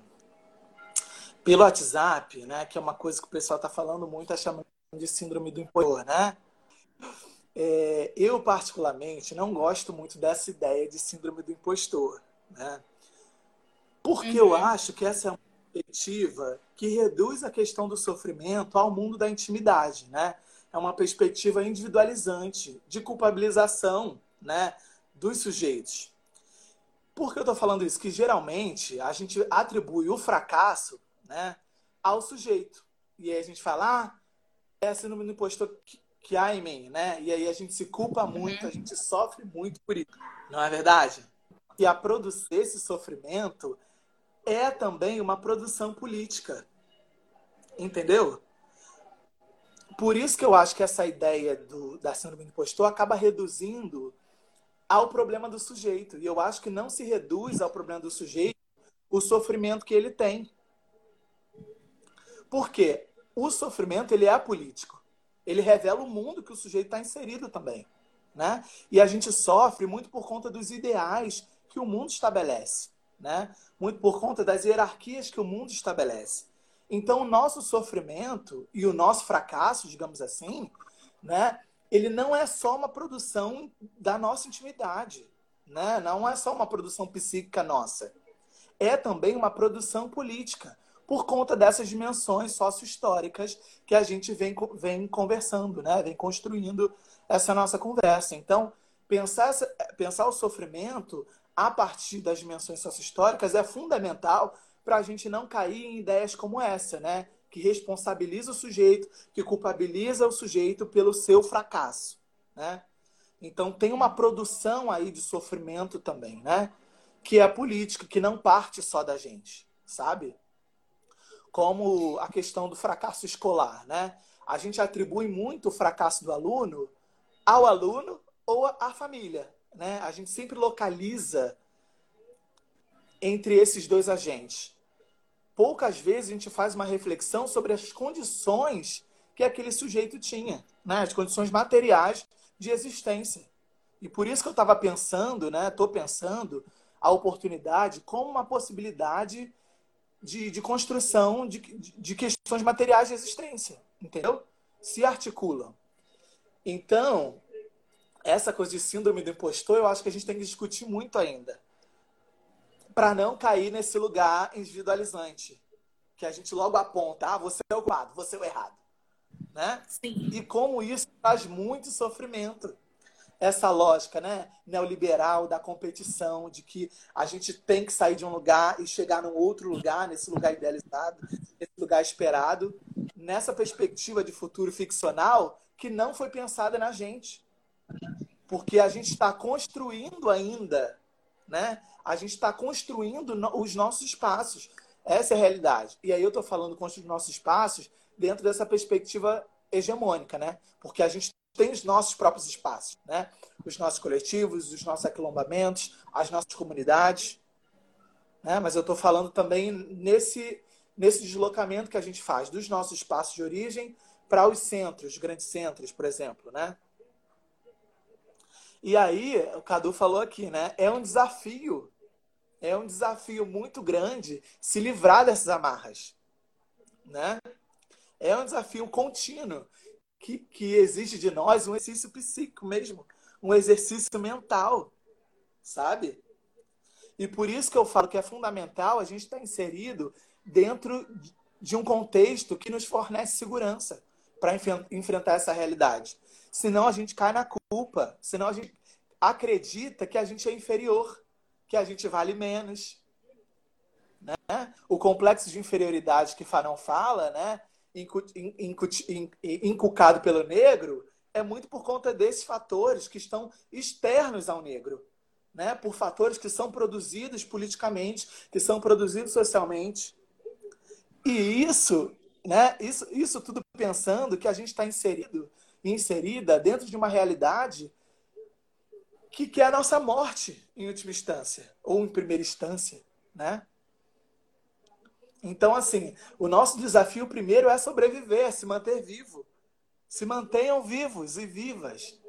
pelo WhatsApp, né? Que é uma coisa que o pessoal está falando muito, é chamando de síndrome do impostor, né? É, eu, particularmente, não gosto muito dessa ideia de síndrome do impostor, né? Porque uhum. eu acho que essa é uma perspectiva que reduz a questão do sofrimento ao mundo da intimidade, né? É uma perspectiva individualizante, de culpabilização, né? Dos sujeitos. Por que eu estou falando isso? Que geralmente a gente atribui o fracasso né, ao sujeito. E aí a gente fala, ah, é a síndrome do impostor que, que há em mim, né? E aí a gente se culpa uhum. muito, a gente sofre muito por isso. Não é verdade? E a produzir esse sofrimento é também uma produção política. Entendeu? Por isso que eu acho que essa ideia do, da síndrome do impostor acaba reduzindo ao problema do sujeito. E eu acho que não se reduz ao problema do sujeito o sofrimento que ele tem. Porque o sofrimento ele é político. Ele revela o mundo que o sujeito está inserido também. Né? E a gente sofre muito por conta dos ideais que o mundo estabelece. Né? Muito por conta das hierarquias que o mundo estabelece. Então, o nosso sofrimento e o nosso fracasso, digamos assim, né, ele não é só uma produção da nossa intimidade. Né? Não é só uma produção psíquica nossa. É também uma produção política por conta dessas dimensões sócio-históricas que a gente vem, vem conversando, né? vem construindo essa nossa conversa. Então, pensar, pensar o sofrimento a partir das dimensões sócio-históricas é fundamental para a gente não cair em ideias como essa, né? que responsabiliza o sujeito, que culpabiliza o sujeito pelo seu fracasso. Né? Então, tem uma produção aí de sofrimento também, né? que é política, que não parte só da gente, sabe? como a questão do fracasso escolar, né? A gente atribui muito o fracasso do aluno ao aluno ou à família, né? A gente sempre localiza entre esses dois agentes. Poucas vezes a gente faz uma reflexão sobre as condições que aquele sujeito tinha, né? As condições materiais de existência. E por isso que eu estava pensando, né? Estou pensando a oportunidade como uma possibilidade de, de construção de, de questões materiais de existência, entendeu? Se articulam. Então, essa coisa de síndrome do impostor, eu acho que a gente tem que discutir muito ainda. Para não cair nesse lugar individualizante. Que a gente logo aponta, ah, você é o culpado, você é o errado. Né? Sim. E como isso traz muito sofrimento essa lógica né, neoliberal da competição, de que a gente tem que sair de um lugar e chegar num outro lugar, nesse lugar idealizado, nesse lugar esperado, nessa perspectiva de futuro ficcional que não foi pensada na gente. Porque a gente está construindo ainda, né? A gente está construindo os nossos espaços. Essa é a realidade. E aí eu estou falando construir nossos espaços dentro dessa perspectiva hegemônica, né? Porque a gente tem os nossos próprios espaços, né? Os nossos coletivos, os nossos aquilombamentos, as nossas comunidades, né? Mas eu estou falando também nesse nesse deslocamento que a gente faz dos nossos espaços de origem para os centros, os grandes centros, por exemplo, né? E aí, o Cadu falou aqui, né? É um desafio, é um desafio muito grande se livrar dessas amarras, né? É um desafio contínuo que, que exige de nós um exercício psíquico mesmo, um exercício mental, sabe? E por isso que eu falo que é fundamental a gente estar tá inserido dentro de um contexto que nos fornece segurança para enfrentar essa realidade. Senão a gente cai na culpa, senão a gente acredita que a gente é inferior, que a gente vale menos. Né? O complexo de inferioridade que Fanon fala, né? inculcado pelo negro é muito por conta desses fatores que estão externos ao negro, né? Por fatores que são produzidos politicamente, que são produzidos socialmente. E isso né? Isso, isso tudo pensando que a gente está inserido, inserida dentro de uma realidade que, que é a nossa morte, em última instância, ou em primeira instância, né? Então, assim, o nosso desafio primeiro é sobreviver, é se manter vivo. Se mantenham vivos e vivas.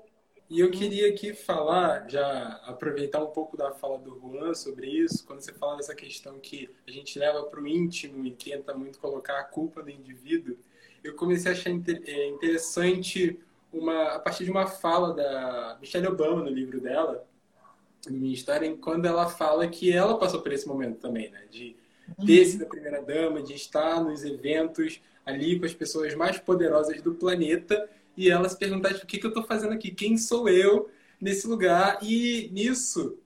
E eu queria aqui falar, já aproveitar um pouco da fala do Juan sobre isso, quando você fala dessa questão que a gente leva para o íntimo e tenta muito colocar a culpa do indivíduo, eu comecei a achar é, interessante uma, a partir de uma fala da Michelle Obama no livro dela, Minha História, quando ela fala que ela passou por esse momento também, né? De ter sido a primeira dama, de estar nos eventos ali com as pessoas mais poderosas do planeta e ela se perguntar tipo, o que, que eu estou fazendo aqui, quem sou eu nesse lugar? E nisso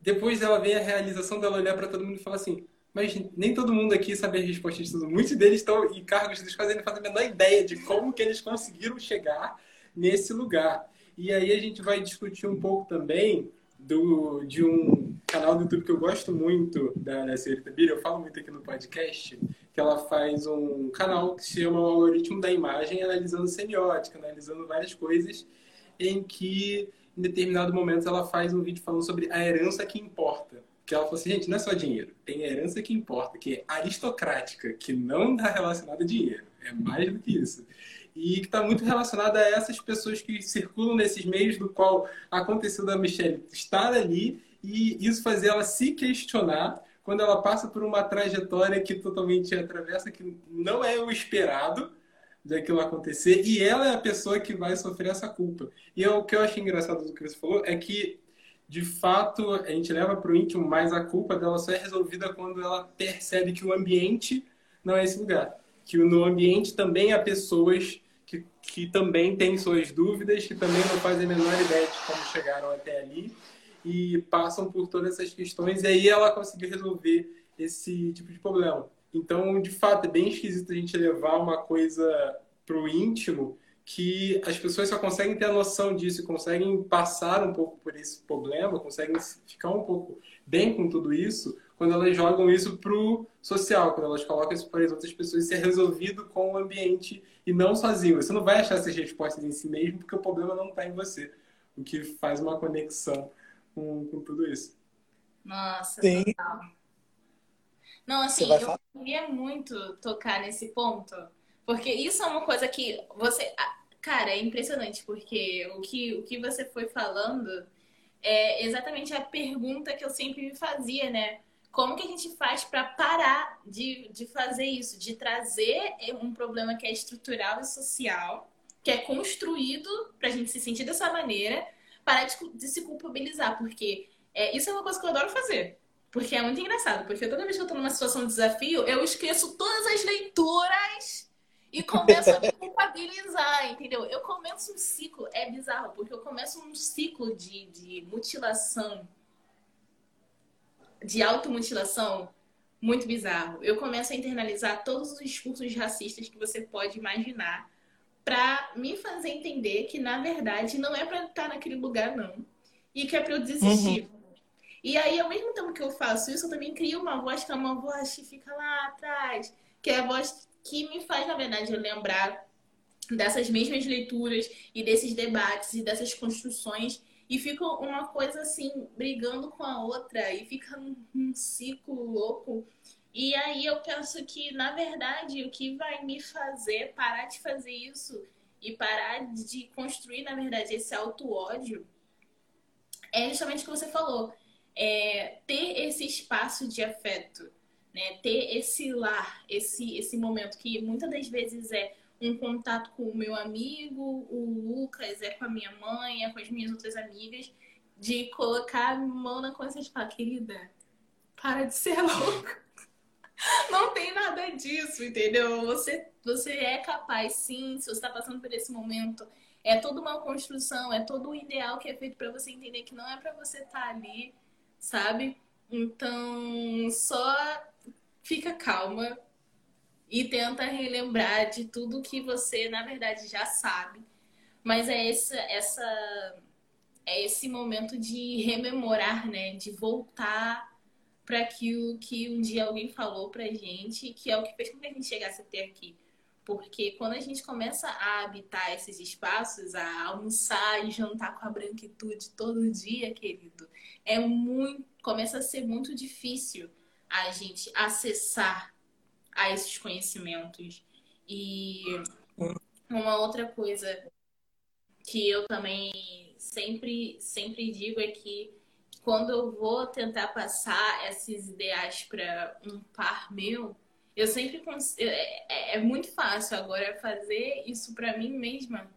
depois ela vem a realização dela olhar para todo mundo e falar assim mas nem todo mundo aqui sabe a resposta de tudo. Muitos deles estão em cargos dos quais eles não fazem a menor ideia de como que eles conseguiram chegar nesse lugar. E aí a gente vai discutir um pouco também do, de um canal do YouTube que eu gosto muito da, da senhorita Bira, eu falo muito aqui no podcast, que ela faz um canal que se chama Algoritmo da Imagem, analisando semiótica, analisando várias coisas, em que em determinado momento ela faz um vídeo falando sobre a herança que importa. Que ela falou assim, gente, não é só dinheiro, tem herança que importa, que é aristocrática, que não dá relacionada a dinheiro, é mais do que isso e que está muito relacionada a essas pessoas que circulam nesses meios do qual aconteceu da Michelle estar ali e isso fazer ela se questionar quando ela passa por uma trajetória que totalmente atravessa, que não é o esperado daquilo acontecer, e ela é a pessoa que vai sofrer essa culpa. E o que eu achei engraçado do que você falou é que, de fato, a gente leva para o íntimo, mas a culpa dela só é resolvida quando ela percebe que o ambiente não é esse lugar. Que no ambiente também há pessoas que, que também têm suas dúvidas, que também não fazem a menor ideia de como chegaram até ali e passam por todas essas questões e aí ela conseguiu resolver esse tipo de problema. Então, de fato, é bem esquisito a gente levar uma coisa para o íntimo que as pessoas só conseguem ter a noção disso, conseguem passar um pouco por esse problema, conseguem ficar um pouco bem com tudo isso quando elas jogam isso para o social, quando elas colocam isso para as outras pessoas ser resolvido com o ambiente e não sozinho. Você não vai achar essas respostas em si mesmo porque o problema não está em você, o que faz uma conexão com, com tudo isso. Nossa, Sim. total. Não, assim, eu falar? queria muito tocar nesse ponto, porque isso é uma coisa que você. Cara, é impressionante, porque o que, o que você foi falando é exatamente a pergunta que eu sempre me fazia, né? Como que a gente faz para parar de, de fazer isso, de trazer um problema que é estrutural e social, que é construído para a gente se sentir dessa maneira, parar de, de se culpabilizar, porque é, isso é uma coisa que eu adoro fazer. Porque é muito engraçado, porque toda vez que eu tô numa situação de desafio, eu esqueço todas as leituras e começo a me culpabilizar, entendeu? Eu começo um ciclo, é bizarro, porque eu começo um ciclo de, de mutilação, de automutilação, muito bizarro. Eu começo a internalizar todos os discursos racistas que você pode imaginar para me fazer entender que, na verdade, não é para estar naquele lugar, não. E que é para eu desistir. Uhum. E aí, ao mesmo tempo que eu faço isso, eu também crio uma voz que é uma voz que fica lá atrás, que é a voz que me faz, na verdade, lembrar dessas mesmas leituras e desses debates e dessas construções e fica uma coisa assim brigando com a outra e fica num ciclo louco e aí eu penso que, na verdade, o que vai me fazer parar de fazer isso e parar de construir, na verdade, esse auto-ódio é justamente o que você falou. É ter esse espaço de afeto, né? ter esse lar, esse, esse momento que muitas das vezes é um contato com o meu amigo, o Lucas, é com a minha mãe, é com as minhas outras amigas, de colocar a mão na consciência e falar, querida, para de ser *laughs* louca. Não tem nada disso, entendeu? Você, você é capaz, sim, se você está passando por esse momento. É toda uma construção, é todo o ideal que é feito para você entender que não é para você estar tá ali, sabe? Então, só fica calma e tenta relembrar de tudo que você, na verdade, já sabe. Mas é essa, essa é esse momento de rememorar, né? De voltar para aquilo que um dia alguém falou pra gente, que é o que fez com que a gente chegasse até aqui. Porque quando a gente começa a habitar esses espaços, a almoçar e jantar com a branquitude todo dia, querido, é muito, começa a ser muito difícil a gente acessar a esses conhecimentos. E uma outra coisa que eu também sempre sempre digo é que quando eu vou tentar passar esses ideais para um par meu, eu sempre consigo. É, é, é, muito fácil agora fazer isso para mim mesma.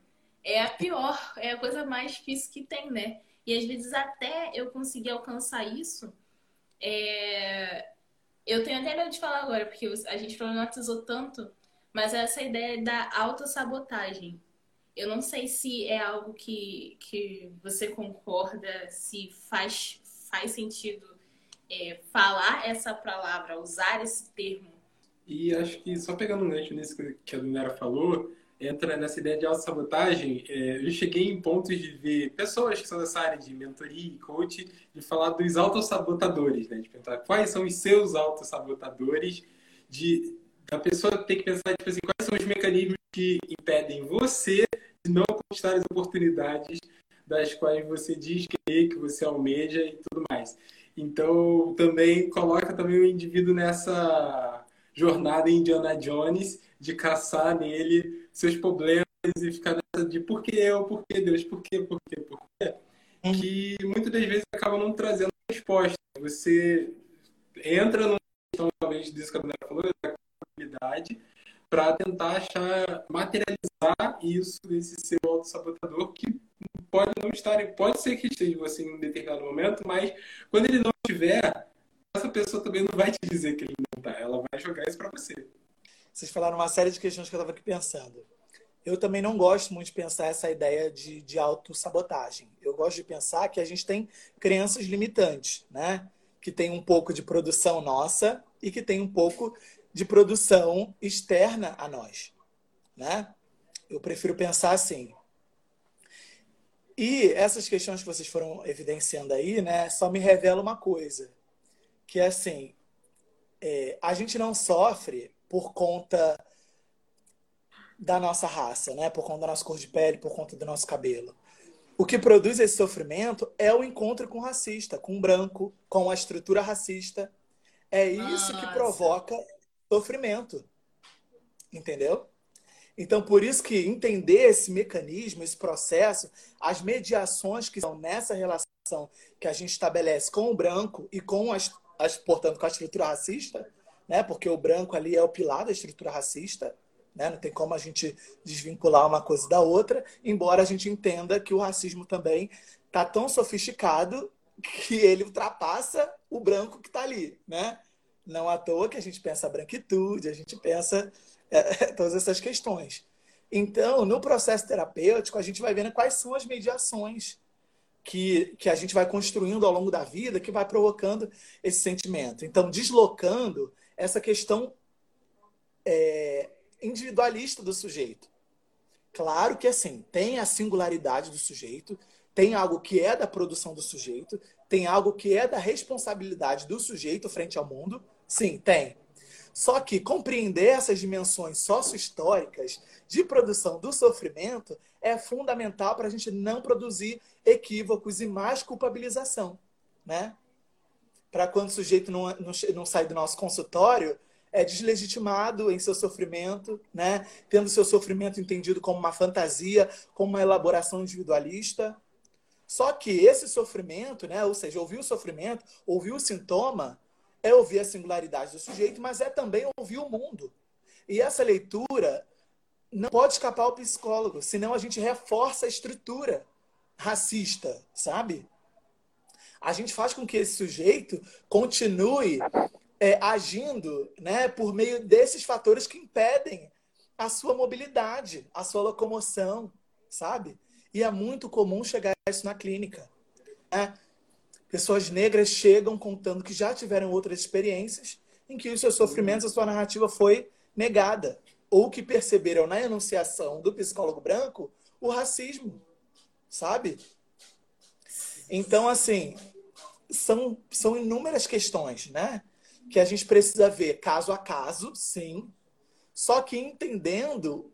É a pior, é a coisa mais difícil que tem, né? E às vezes até eu conseguir alcançar isso, é... eu tenho até medo de falar agora, porque a gente problematizou tanto, mas essa ideia da autossabotagem. Eu não sei se é algo que, que você concorda, se faz, faz sentido é, falar essa palavra, usar esse termo e acho que só pegando um gancho nisso que a Lunera falou, entra nessa ideia de autossabotagem. É, eu cheguei em pontos de ver pessoas que são dessa área de mentoria e coach, de falar dos autossabotadores, né? De pensar quais são os seus autossabotadores, de da pessoa ter que pensar tipo assim, quais são os mecanismos que impedem você de não conquistar as oportunidades das quais você diz que, que você almeja e tudo mais. Então, também coloca também o indivíduo nessa jornada Indiana Jones de caçar nele seus problemas e ficar nessa de por que eu, por que Deus, por que, por que, por que, que muitas das vezes acaba não trazendo resposta. Você entra numa questão, talvez, disso que a Daniela falou, da comunidade, para tentar achar, materializar isso, esse seu auto-sabotador, que pode não estar, pode ser que esteja você em um determinado momento, mas quando ele não estiver, essa pessoa também não vai te dizer que ele não tá. Ela vai jogar isso para você. Vocês falaram uma série de questões que eu estava aqui pensando. Eu também não gosto muito de pensar essa ideia de, de autossabotagem. Eu gosto de pensar que a gente tem crenças limitantes, né? Que tem um pouco de produção nossa e que tem um pouco de produção externa a nós, né? Eu prefiro pensar assim. E essas questões que vocês foram evidenciando aí, né, só me revela uma coisa que é assim, é, a gente não sofre por conta da nossa raça, né? Por conta da nossa cor de pele, por conta do nosso cabelo. O que produz esse sofrimento é o encontro com o racista, com o branco, com a estrutura racista. É isso nossa. que provoca sofrimento. Entendeu? Então, por isso que entender esse mecanismo, esse processo, as mediações que são nessa relação que a gente estabelece com o branco e com as portanto, com a estrutura racista, né? porque o branco ali é o pilar da estrutura racista, né? não tem como a gente desvincular uma coisa da outra, embora a gente entenda que o racismo também está tão sofisticado que ele ultrapassa o branco que está ali. Né? Não à toa que a gente pensa a branquitude, a gente pensa é, todas essas questões. Então, no processo terapêutico, a gente vai vendo quais são as mediações que, que a gente vai construindo ao longo da vida que vai provocando esse sentimento. Então, deslocando essa questão é, individualista do sujeito. Claro que, assim, tem a singularidade do sujeito, tem algo que é da produção do sujeito, tem algo que é da responsabilidade do sujeito frente ao mundo. Sim, tem. Só que compreender essas dimensões sócio-históricas de produção do sofrimento é fundamental para a gente não produzir equívocos e mais culpabilização. Né? Para quando o sujeito não, não, não sai do nosso consultório, é deslegitimado em seu sofrimento, né? tendo seu sofrimento entendido como uma fantasia, como uma elaboração individualista. Só que esse sofrimento, né? ou seja, ouvir o sofrimento, ouvir o sintoma, é ouvir a singularidade do sujeito, mas é também ouvir o mundo. E essa leitura não pode escapar ao psicólogo, senão a gente reforça a estrutura racista, sabe? A gente faz com que esse sujeito continue é, agindo né, por meio desses fatores que impedem a sua mobilidade, a sua locomoção, sabe? E é muito comum chegar isso na clínica. Né? Pessoas negras chegam contando que já tiveram outras experiências em que os seus sofrimentos, a sua narrativa foi negada. Ou que perceberam na enunciação do psicólogo branco o racismo, sabe? Então, assim, são, são inúmeras questões, né? Que a gente precisa ver caso a caso, sim, só que entendendo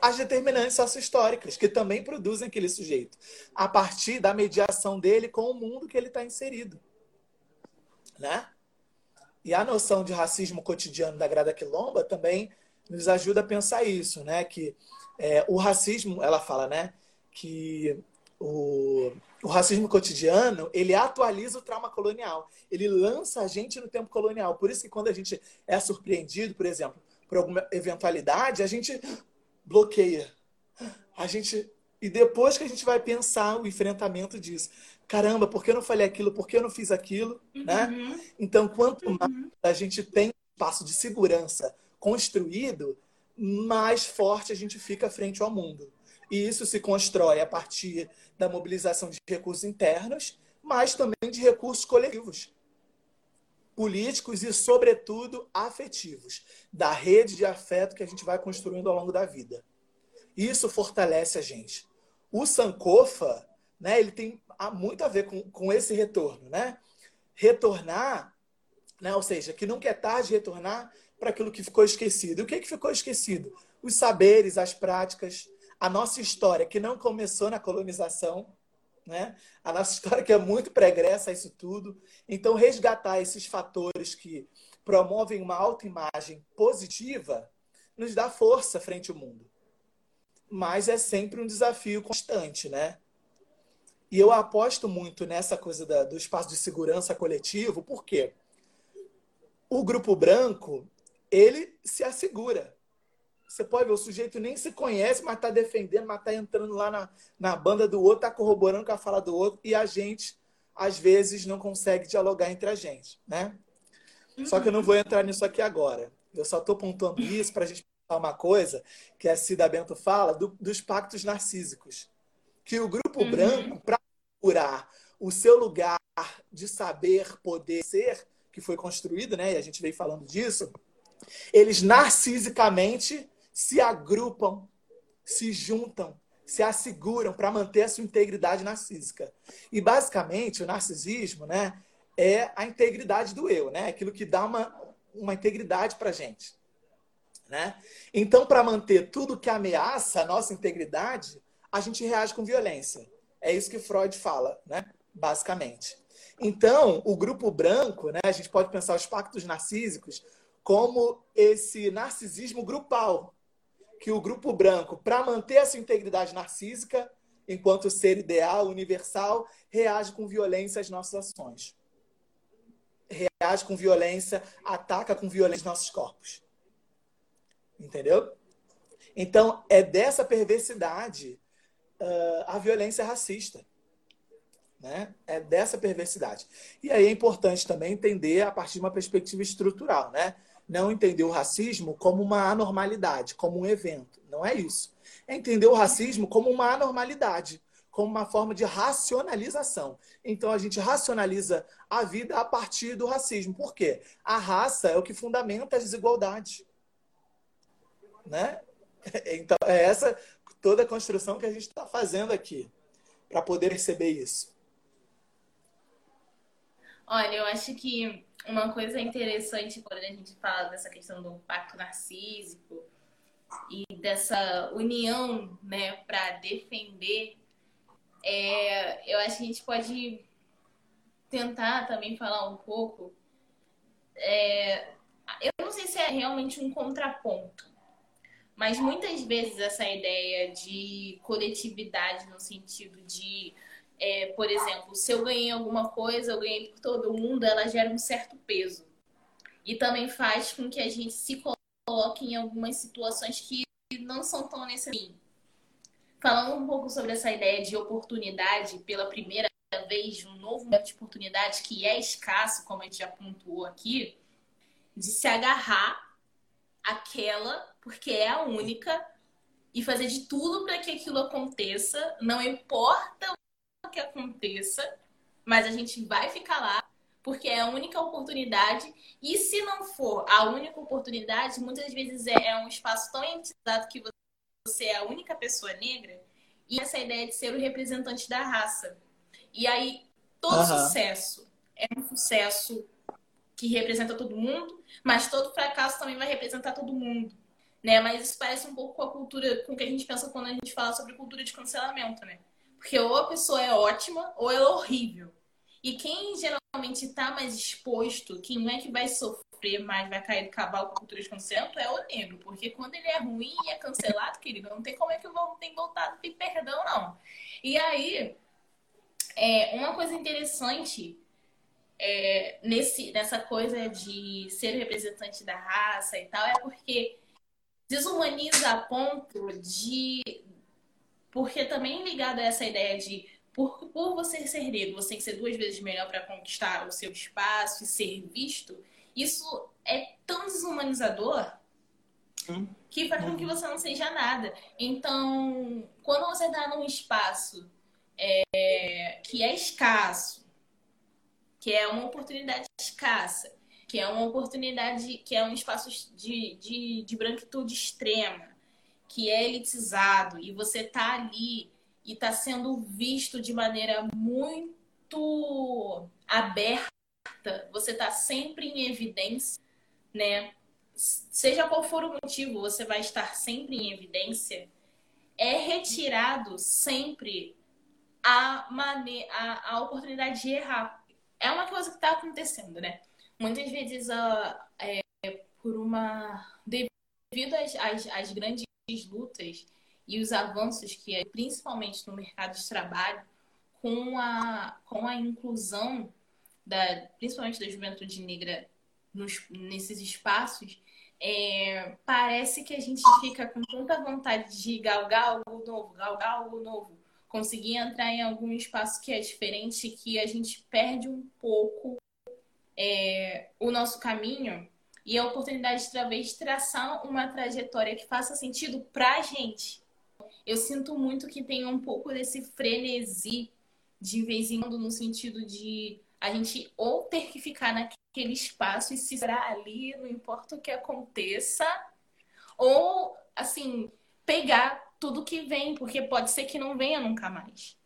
as determinantes sociohistóricas, que também produzem aquele sujeito, a partir da mediação dele com o mundo que ele está inserido. Né? E a noção de racismo cotidiano da Grada Quilomba também nos ajuda a pensar isso, né? Que é, o racismo, ela fala, né? Que o, o racismo cotidiano, ele atualiza o trauma colonial. Ele lança a gente no tempo colonial. Por isso que quando a gente é surpreendido, por exemplo, por alguma eventualidade, a gente bloqueia. A gente e depois que a gente vai pensar o enfrentamento disso. Caramba, por que eu não falei aquilo? Por que eu não fiz aquilo? Né? Uhum. Né? Então, quanto uhum. mais a gente tem espaço de segurança construído, mais forte a gente fica frente ao mundo. E isso se constrói a partir da mobilização de recursos internos, mas também de recursos coletivos, políticos e, sobretudo, afetivos, da rede de afeto que a gente vai construindo ao longo da vida. Isso fortalece a gente. O Sankofa, né, ele tem muito a ver com, com esse retorno, né? Retornar, né, ou seja, que nunca é tarde retornar para aquilo que ficou esquecido. E o que, que ficou esquecido? Os saberes, as práticas, a nossa história, que não começou na colonização, né? a nossa *laughs* história que é muito pregressa a isso tudo. Então, resgatar esses fatores que promovem uma autoimagem positiva nos dá força frente ao mundo mas é sempre um desafio constante, né? E eu aposto muito nessa coisa da, do espaço de segurança coletivo, porque o grupo branco, ele se assegura. Você pode ver, o sujeito nem se conhece, mas está defendendo, mas está entrando lá na, na banda do outro, está corroborando com a fala do outro, e a gente, às vezes, não consegue dialogar entre a gente, né? Só que eu não vou entrar nisso aqui agora. Eu só estou pontuando isso para a gente uma coisa que a Cida Bento fala do, dos pactos narcísicos. Que o grupo uhum. branco, para curar o seu lugar de saber, poder ser, que foi construído, né? E a gente veio falando disso, eles narcisicamente se agrupam, se juntam, se asseguram para manter a sua integridade narcísica. E basicamente o narcisismo, né, é a integridade do eu, né? Aquilo que dá uma, uma integridade para gente. Né? Então, para manter tudo que ameaça a nossa integridade, a gente reage com violência. É isso que Freud fala, né? basicamente. Então, o grupo branco, né, a gente pode pensar os pactos narcísicos como esse narcisismo grupal, que o grupo branco, para manter essa integridade narcísica, enquanto ser ideal, universal, reage com violência às nossas ações. Reage com violência, ataca com violência nossos corpos. Entendeu? Então, é dessa perversidade uh, a violência racista. Né? É dessa perversidade. E aí é importante também entender a partir de uma perspectiva estrutural, né? Não entender o racismo como uma anormalidade, como um evento. Não é isso. É entender o racismo como uma anormalidade, como uma forma de racionalização. Então a gente racionaliza a vida a partir do racismo. Por quê? A raça é o que fundamenta as desigualdades né? *laughs* Então, é essa toda a construção que a gente está fazendo aqui para poder receber isso. Olha, eu acho que uma coisa interessante quando a gente fala dessa questão do pacto narcísico e dessa união, né, para defender, é, eu acho que a gente pode tentar também falar um pouco. É, eu não sei se é realmente um contraponto, mas muitas vezes essa ideia de coletividade no sentido de, é, por exemplo, se eu ganhei alguma coisa, eu ganhei por todo mundo, ela gera um certo peso. E também faz com que a gente se coloque em algumas situações que não são tão necessárias. Falando um pouco sobre essa ideia de oportunidade, pela primeira vez, de um novo momento de oportunidade que é escasso, como a gente já pontuou aqui, de se agarrar aquela porque é a única, e fazer de tudo para que aquilo aconteça, não importa que aconteça, mas a gente vai ficar lá porque é a única oportunidade. E se não for a única oportunidade, muitas vezes é, é um espaço tão elitizado que você é a única pessoa negra e essa ideia de ser o representante da raça. E aí todo uhum. sucesso é um sucesso que representa todo mundo, mas todo fracasso também vai representar todo mundo. né? Mas isso parece um pouco com a cultura, com o que a gente pensa quando a gente fala sobre cultura de cancelamento, né? Porque ou a pessoa é ótima ou ela é horrível. E quem geralmente está mais exposto, quem não é que vai sofrer mais, vai cair do cavalo com cultura de cancelamento, é o negro. Porque quando ele é ruim e é cancelado, querido, não tem como é que vou ter voltado pedir perdão, não. E aí, é, uma coisa interessante é, nesse, nessa coisa de ser representante da raça e tal, é porque desumaniza a ponto de. Porque também ligado a essa ideia de por, por você ser negro, você tem que ser duas vezes melhor para conquistar o seu espaço e ser visto. Isso é tão desumanizador que faz com que você não seja nada. Então, quando você está num espaço é, que é escasso, que é uma oportunidade escassa, que é uma oportunidade, que é um espaço de, de, de branquitude extrema, que é elitizado, e você tá ali e está sendo visto de maneira muito aberta, você está sempre em evidência, né? Seja qual for o motivo, você vai estar sempre em evidência. É retirado sempre a, mane a, a oportunidade de errar. É uma coisa que está acontecendo, né? Muitas vezes, uh, é, por uma. devido às, às, às grandes lutas e os avanços que, é, principalmente no mercado de trabalho, com a, com a inclusão, da, principalmente da juventude negra nos, nesses espaços, é, parece que a gente fica com tanta vontade de galgar algo novo, galgar algo novo, conseguir entrar em algum espaço que é diferente, que a gente perde um pouco é, o nosso caminho e a oportunidade de traçar uma trajetória que faça sentido para a gente, eu sinto muito que tem um pouco desse frenesi de vez em quando, no sentido de a gente ou ter que ficar naquele espaço e se segurar ali, não importa o que aconteça, ou, assim, pegar tudo que vem, porque pode ser que não venha nunca mais.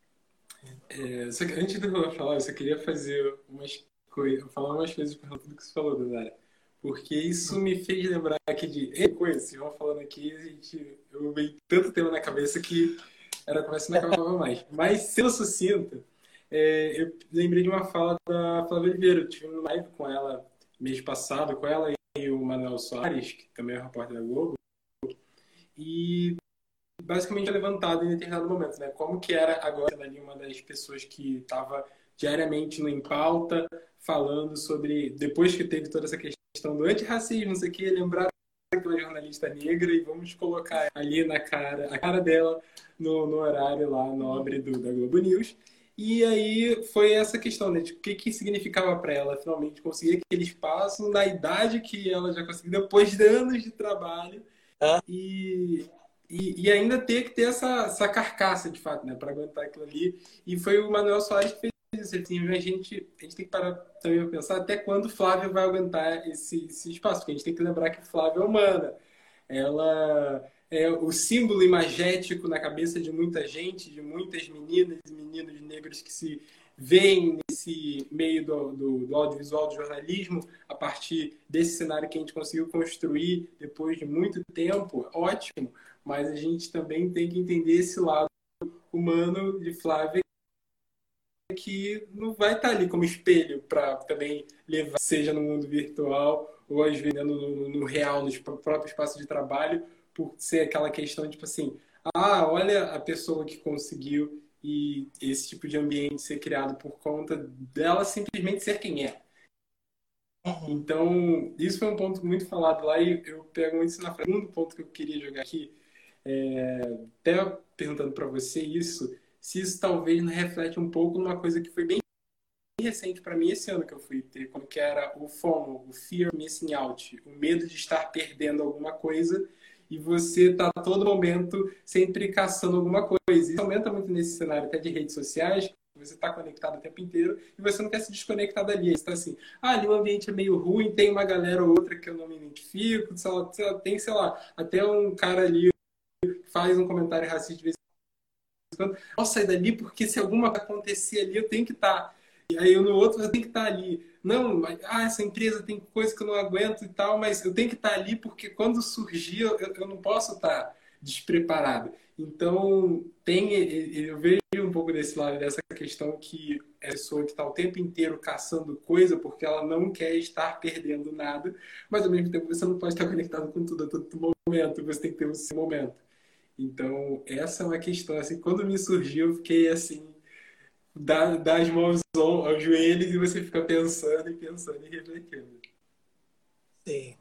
É, antes de eu falar, eu só queria fazer umas coisas, falar umas coisas com tudo que você falou, Daniela porque isso me fez lembrar aqui de coisas, vocês vão falando aqui, gente, eu veio tanto tema na cabeça que era conversa não acabava mais. *laughs* Mas, sendo sucinta, é, eu lembrei de uma fala da Flávia Oliveira, eu tive uma live com ela mês passado, com ela e o Manuel Soares, que também é repórter da Globo, e basicamente levantado em determinado momento, né? Como que era agora ali uma das pessoas que estava diariamente no Em Pauta, falando sobre, depois que teve toda essa questão do antirracismo, não sei o que, lembrar que ela é jornalista negra e vamos colocar ali na cara, a cara dela no, no horário lá nobre do, da Globo News. E aí foi essa questão, né? De o que, que significava para ela finalmente conseguir aquele espaço na idade que ela já conseguiu, depois de anos de trabalho. Ah. E, e, e, ainda ter que ter essa, essa carcaça, de fato, né? Para aguentar aquilo ali. E foi o Manuel Soares que fez assim, a gente, a gente tem que parar também a pensar até quando Flávia vai aguentar esse, esse espaço, porque a gente tem que lembrar que Flávia é humana. Ela é o símbolo imagético na cabeça de muita gente, de muitas meninas e meninos negros que se veem nesse meio do, do, do, audiovisual, do jornalismo, a partir desse cenário que a gente conseguiu construir depois de muito tempo, ótimo, mas a gente também tem que entender esse lado humano de Flávia que não vai estar ali como espelho para também levar, seja no mundo virtual ou às vezes no, no, real, no próprio espaço de trabalho, por ser aquela questão tipo assim, ah, olha a pessoa que conseguiu e esse tipo de ambiente ser criado por conta dela simplesmente ser quem é. Então, isso foi um ponto muito falado lá e eu pego isso na frente. Segundo ponto que eu queria jogar aqui, é, até perguntando para você isso, se isso talvez reflete um pouco numa coisa que foi bem recente para mim esse ano que eu fui ter, como que era o FOMO, o Fear Missing Out, o medo de estar perdendo alguma coisa e você está a todo momento sempre caçando alguma coisa. Isso aumenta muito nesse cenário até de redes sociais, você está conectado o tempo inteiro e você não quer se desconectar dali. Você está assim, ah, ali o ambiente é meio ruim, tem uma galera ou outra que eu não me identifico, tem, sei lá, até um cara ali faz um comentário racista de vez quando posso sair dali porque se alguma acontecer ali eu tenho que estar tá E aí no outro eu tenho que estar ali. Não, mas, ah, essa empresa tem coisa que eu não aguento e tal, mas eu tenho que estar ali porque quando surgir eu, eu não posso estar despreparado. Então, tem, eu vejo um pouco desse lado, dessa questão que é pessoa que está o tempo inteiro caçando coisa porque ela não quer estar perdendo nada, mas ao mesmo tempo você não pode estar conectado com tudo a todo momento, você tem que ter o seu momento. Então, essa é uma questão, assim, quando me surgiu, eu fiquei assim, dá, dá as mãos aos joelhos e você fica pensando e pensando e refletindo. Sim.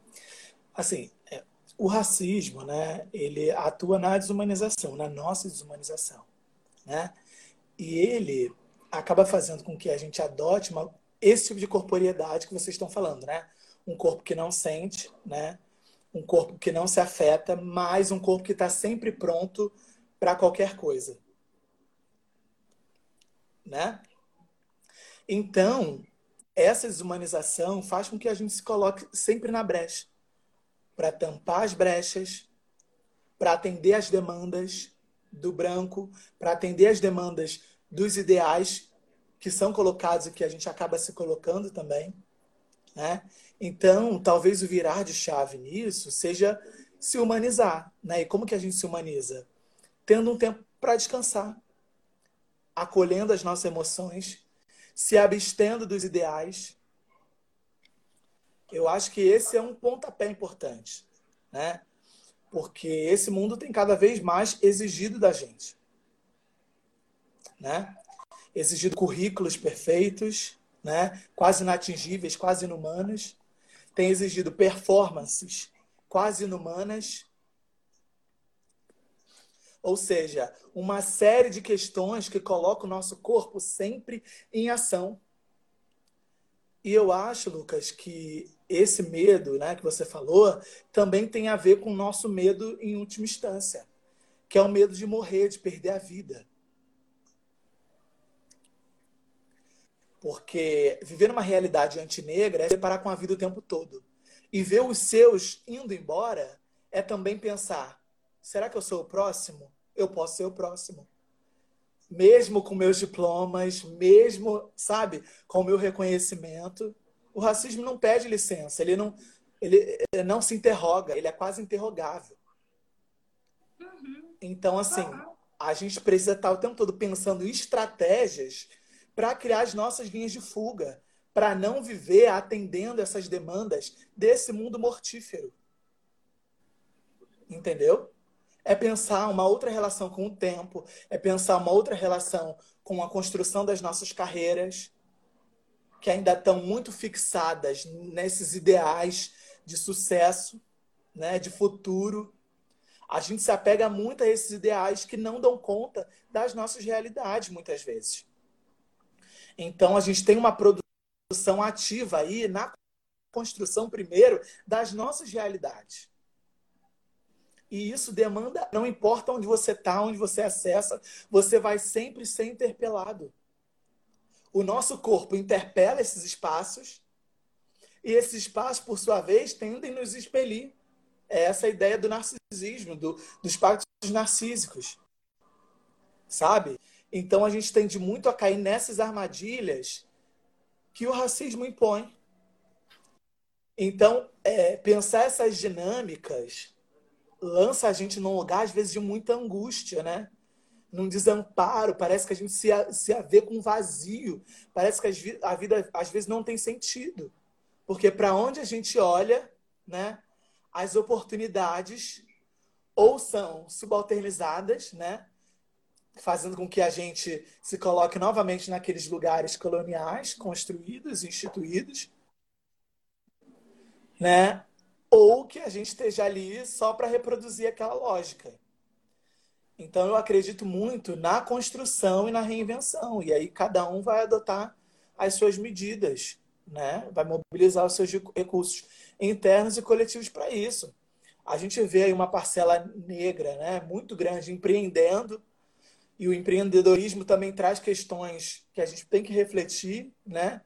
Assim, é, o racismo, né, ele atua na desumanização, na nossa desumanização, né? E ele acaba fazendo com que a gente adote uma, esse tipo de corporeidade que vocês estão falando, né? Um corpo que não sente, né? Um corpo que não se afeta, mas um corpo que está sempre pronto para qualquer coisa né? Então, essa desumanização faz com que a gente se coloque sempre na brecha para tampar as brechas, para atender as demandas do branco, para atender as demandas dos ideais que são colocados e que a gente acaba se colocando também, né? Então, talvez o virar de chave nisso seja se humanizar, né? E como que a gente se humaniza? Tendo um tempo para descansar, acolhendo as nossas emoções, se abstendo dos ideais. Eu acho que esse é um pontapé importante, né? Porque esse mundo tem cada vez mais exigido da gente, né? Exigido currículos perfeitos, né? Quase inatingíveis, quase inumanos. Tem exigido performances quase inumanas ou seja, uma série de questões que colocam o nosso corpo sempre em ação. E eu acho, Lucas, que esse medo né, que você falou também tem a ver com o nosso medo em última instância, que é o medo de morrer, de perder a vida. Porque viver numa realidade antinegra é separar com a vida o tempo todo. E ver os seus indo embora é também pensar: será que eu sou o próximo? eu posso ser o próximo. Mesmo com meus diplomas, mesmo, sabe, com o meu reconhecimento, o racismo não pede licença, ele não, ele, ele não se interroga, ele é quase interrogável. Uhum. Então, assim, a gente precisa estar o tempo todo pensando em estratégias para criar as nossas linhas de fuga, para não viver atendendo essas demandas desse mundo mortífero. Entendeu? é pensar uma outra relação com o tempo, é pensar uma outra relação com a construção das nossas carreiras, que ainda estão muito fixadas nesses ideais de sucesso, né, de futuro. A gente se apega muito a esses ideais que não dão conta das nossas realidades, muitas vezes. Então, a gente tem uma produção ativa aí na construção, primeiro, das nossas realidades. E isso demanda, não importa onde você está, onde você acessa, você vai sempre ser interpelado. O nosso corpo interpela esses espaços e esses espaços, por sua vez, tendem a nos expelir. É essa a ideia do narcisismo, do, dos pactos narcísicos. Sabe? Então a gente tende muito a cair nessas armadilhas que o racismo impõe. Então, é, pensar essas dinâmicas lança a gente num lugar, às vezes, de muita angústia, né? Num desamparo, parece que a gente se, se vê com vazio, parece que a vida, às vezes, não tem sentido. Porque para onde a gente olha, né, as oportunidades ou são subalternizadas, né, fazendo com que a gente se coloque novamente naqueles lugares coloniais construídos, instituídos, né? ou que a gente esteja ali só para reproduzir aquela lógica. Então eu acredito muito na construção e na reinvenção, e aí cada um vai adotar as suas medidas, né? Vai mobilizar os seus recursos internos e coletivos para isso. A gente vê aí uma parcela negra, né, muito grande empreendendo, e o empreendedorismo também traz questões que a gente tem que refletir, né?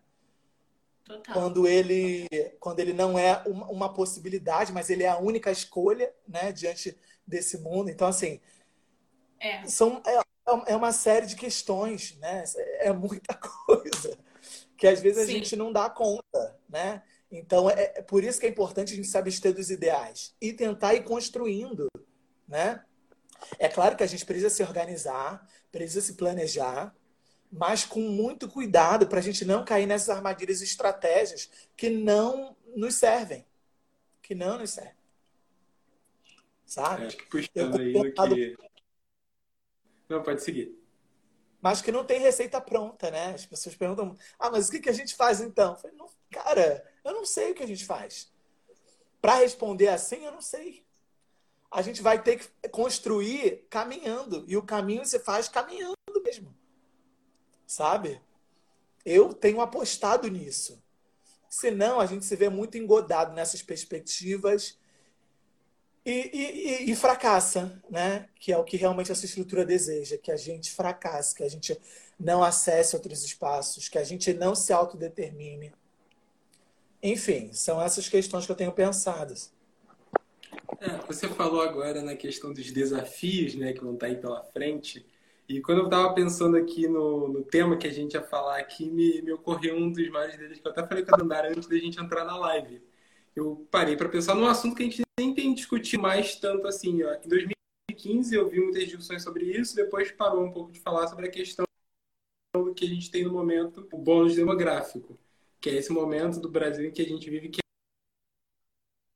Total. Quando ele, quando ele não é uma, uma, possibilidade, mas ele é a única escolha né, diante desse mundo. Então, assim, é. São, é, é uma série de questões, né? É muita *laughs* coisa. que às vezes a Sim. gente não dá conta, né? Então é, é por isso que é importante a gente se abster dos ideais e tentar ir construindo, né? É claro que a gente precisa se organizar, precisa se planejar, mas com muito cuidado para a gente não cair nessas armadilhas e estratégias que não nos servem. Que não nos servem. Sabe? É, acho que puxando aí que... Não, pode seguir. Mas que não tem receita pronta, né? As pessoas perguntam, ah, mas o que, que a gente faz então? Eu falei, não, cara, eu não sei o que a gente faz. Para responder assim, eu não sei. A gente vai ter que construir caminhando. E o caminho se faz caminhando mesmo sabe? Eu tenho apostado nisso. Senão, a gente se vê muito engodado nessas perspectivas e, e, e, fracassa, né? Que é o que realmente essa estrutura deseja, que a gente fracasse, que a gente não acesse outros espaços, que a gente não se autodetermine. Enfim, são essas questões que eu tenho pensado. É, você falou agora na questão dos desafios né, que vão estar aí pela frente. E quando eu estava pensando aqui no, no, tema que a gente ia falar aqui, me, me ocorreu um dos mais deles que eu até falei com a Dandara antes da gente entrar na live. Eu parei para pensar num assunto que a gente nem tem discutido mais tanto assim. Ó. Em 2015 eu vi muitas discussões sobre isso, depois parou um pouco de falar sobre a questão do que a gente tem no momento, o bônus demográfico, que é esse momento do Brasil em que a gente vive que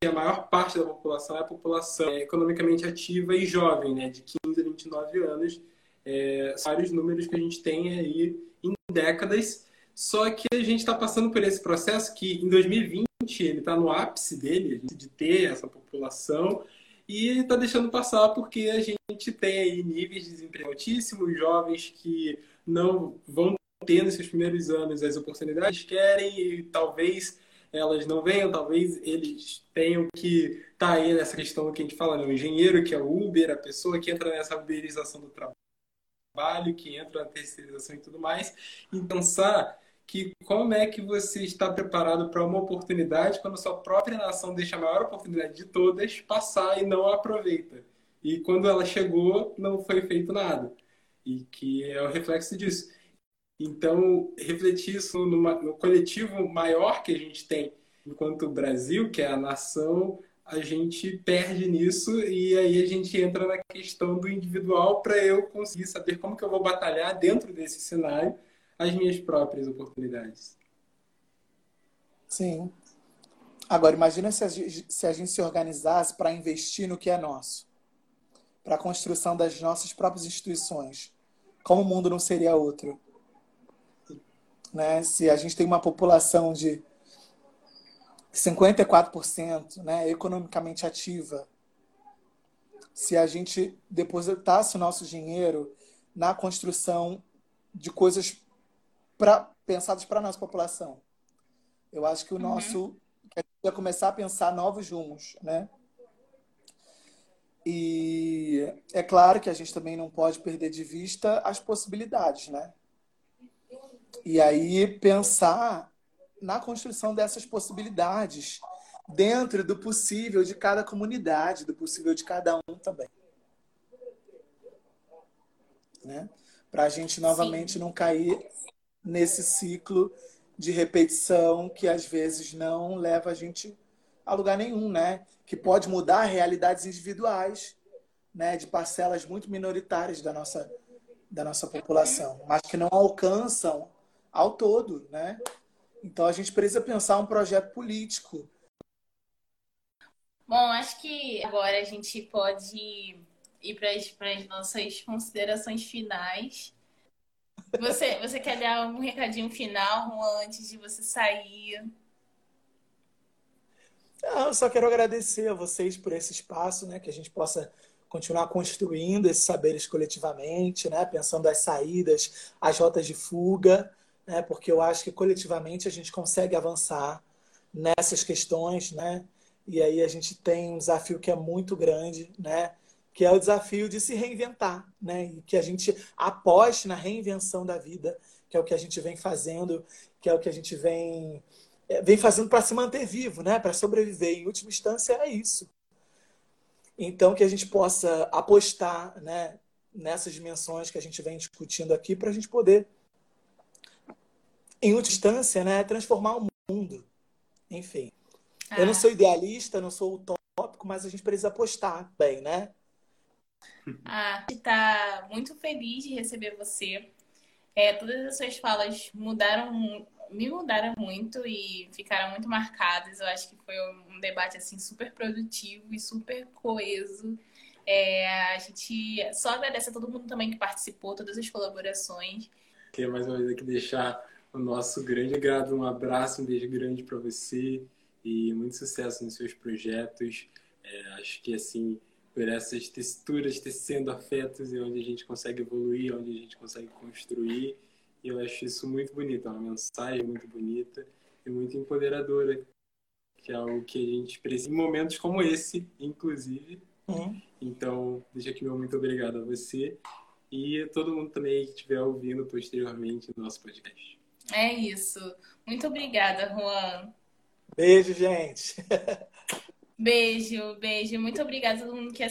a maior parte da população é a população economicamente ativa e jovem, né, de 15 a 29 anos, é, vários números que a gente tem aí em décadas. Só que a gente está passando por esse processo que em 2020 ele está no ápice dele, de ter essa população, e está deixando passar porque a gente tem aí níveis de desemprego altíssimos, jovens que não vão ter nesses primeiros anos as oportunidades que querem e talvez elas não venham, talvez eles tenham que estar tá aí nessa questão que a gente fala, né? o engenheiro que é o Uber, a pessoa que entra nessa uberização do trabalho que entra na terceirização e tudo mais, e pensar que como é que você está preparado para uma oportunidade quando a sua própria nação deixa a maior oportunidade de todas passar e não aproveita. E quando ela chegou, não foi feito nada. E que é o reflexo disso. Então, refletir isso numa, no coletivo maior que a gente tem enquanto Brasil, que é a nação a gente perde nisso e aí a gente entra na questão do individual para eu conseguir saber como que eu vou batalhar dentro desse cenário as minhas próprias oportunidades. Sim. Agora, imagina se a, se a gente se organizasse para investir no que é nosso, para a construção das nossas próprias instituições. Como o mundo não seria outro? Né? Se a gente tem uma população de 54% né, economicamente ativa, se a gente depositasse o nosso dinheiro na construção de coisas pra, pensadas para a nossa população. Eu acho que o uhum. nosso. Que a gente ia começar a pensar novos rumos, né? E é claro que a gente também não pode perder de vista as possibilidades, né? E aí pensar na construção dessas possibilidades dentro do possível de cada comunidade, do possível de cada um também. Né? Para a gente novamente Sim. não cair nesse ciclo de repetição que às vezes não leva a gente a lugar nenhum, né? Que pode mudar realidades individuais, né? De parcelas muito minoritárias da nossa da nossa população, mas que não alcançam ao todo, né? Então a gente precisa pensar um projeto político. Bom, acho que agora a gente pode ir para as nossas considerações finais. Você, você quer dar algum recadinho final antes de você sair? Não, eu só quero agradecer a vocês por esse espaço, né? Que a gente possa continuar construindo esses saberes coletivamente, né? Pensando as saídas, as rotas de fuga né? porque eu acho que coletivamente a gente consegue avançar nessas questões, né? E aí a gente tem um desafio que é muito grande, né? Que é o desafio de se reinventar, né? E que a gente aposte na reinvenção da vida, que é o que a gente vem fazendo, que é o que a gente vem é, vem fazendo para se manter vivo, né? Para sobreviver. Em última instância é isso. Então que a gente possa apostar, né? Nessas dimensões que a gente vem discutindo aqui para a gente poder em última instância, né, transformar o mundo. Enfim. Ah. Eu não sou idealista, não sou utópico, mas a gente precisa apostar bem, né? Ah, está muito feliz de receber você. É, todas as suas falas mudaram, me mudaram muito e ficaram muito marcadas. Eu acho que foi um debate assim super produtivo e super coeso. É, a gente só agradece a todo mundo também que participou, todas as colaborações. Queria mais uma vez aqui deixar o nosso grande agrado, um abraço, um beijo grande para você e muito sucesso nos seus projetos. É, acho que assim por essas texturas tecendo afetos e onde a gente consegue evoluir, onde a gente consegue construir. E eu acho isso muito bonito, é uma mensagem muito bonita e muito empoderadora, que é algo que a gente precisa em momentos como esse, inclusive. Uhum. Então, deixa aqui meu muito obrigado a você e a todo mundo também que estiver ouvindo posteriormente no nosso podcast. É isso. Muito obrigada, Juan. Beijo, gente. *laughs* Beijo, beijo. Muito obrigada a todo mundo que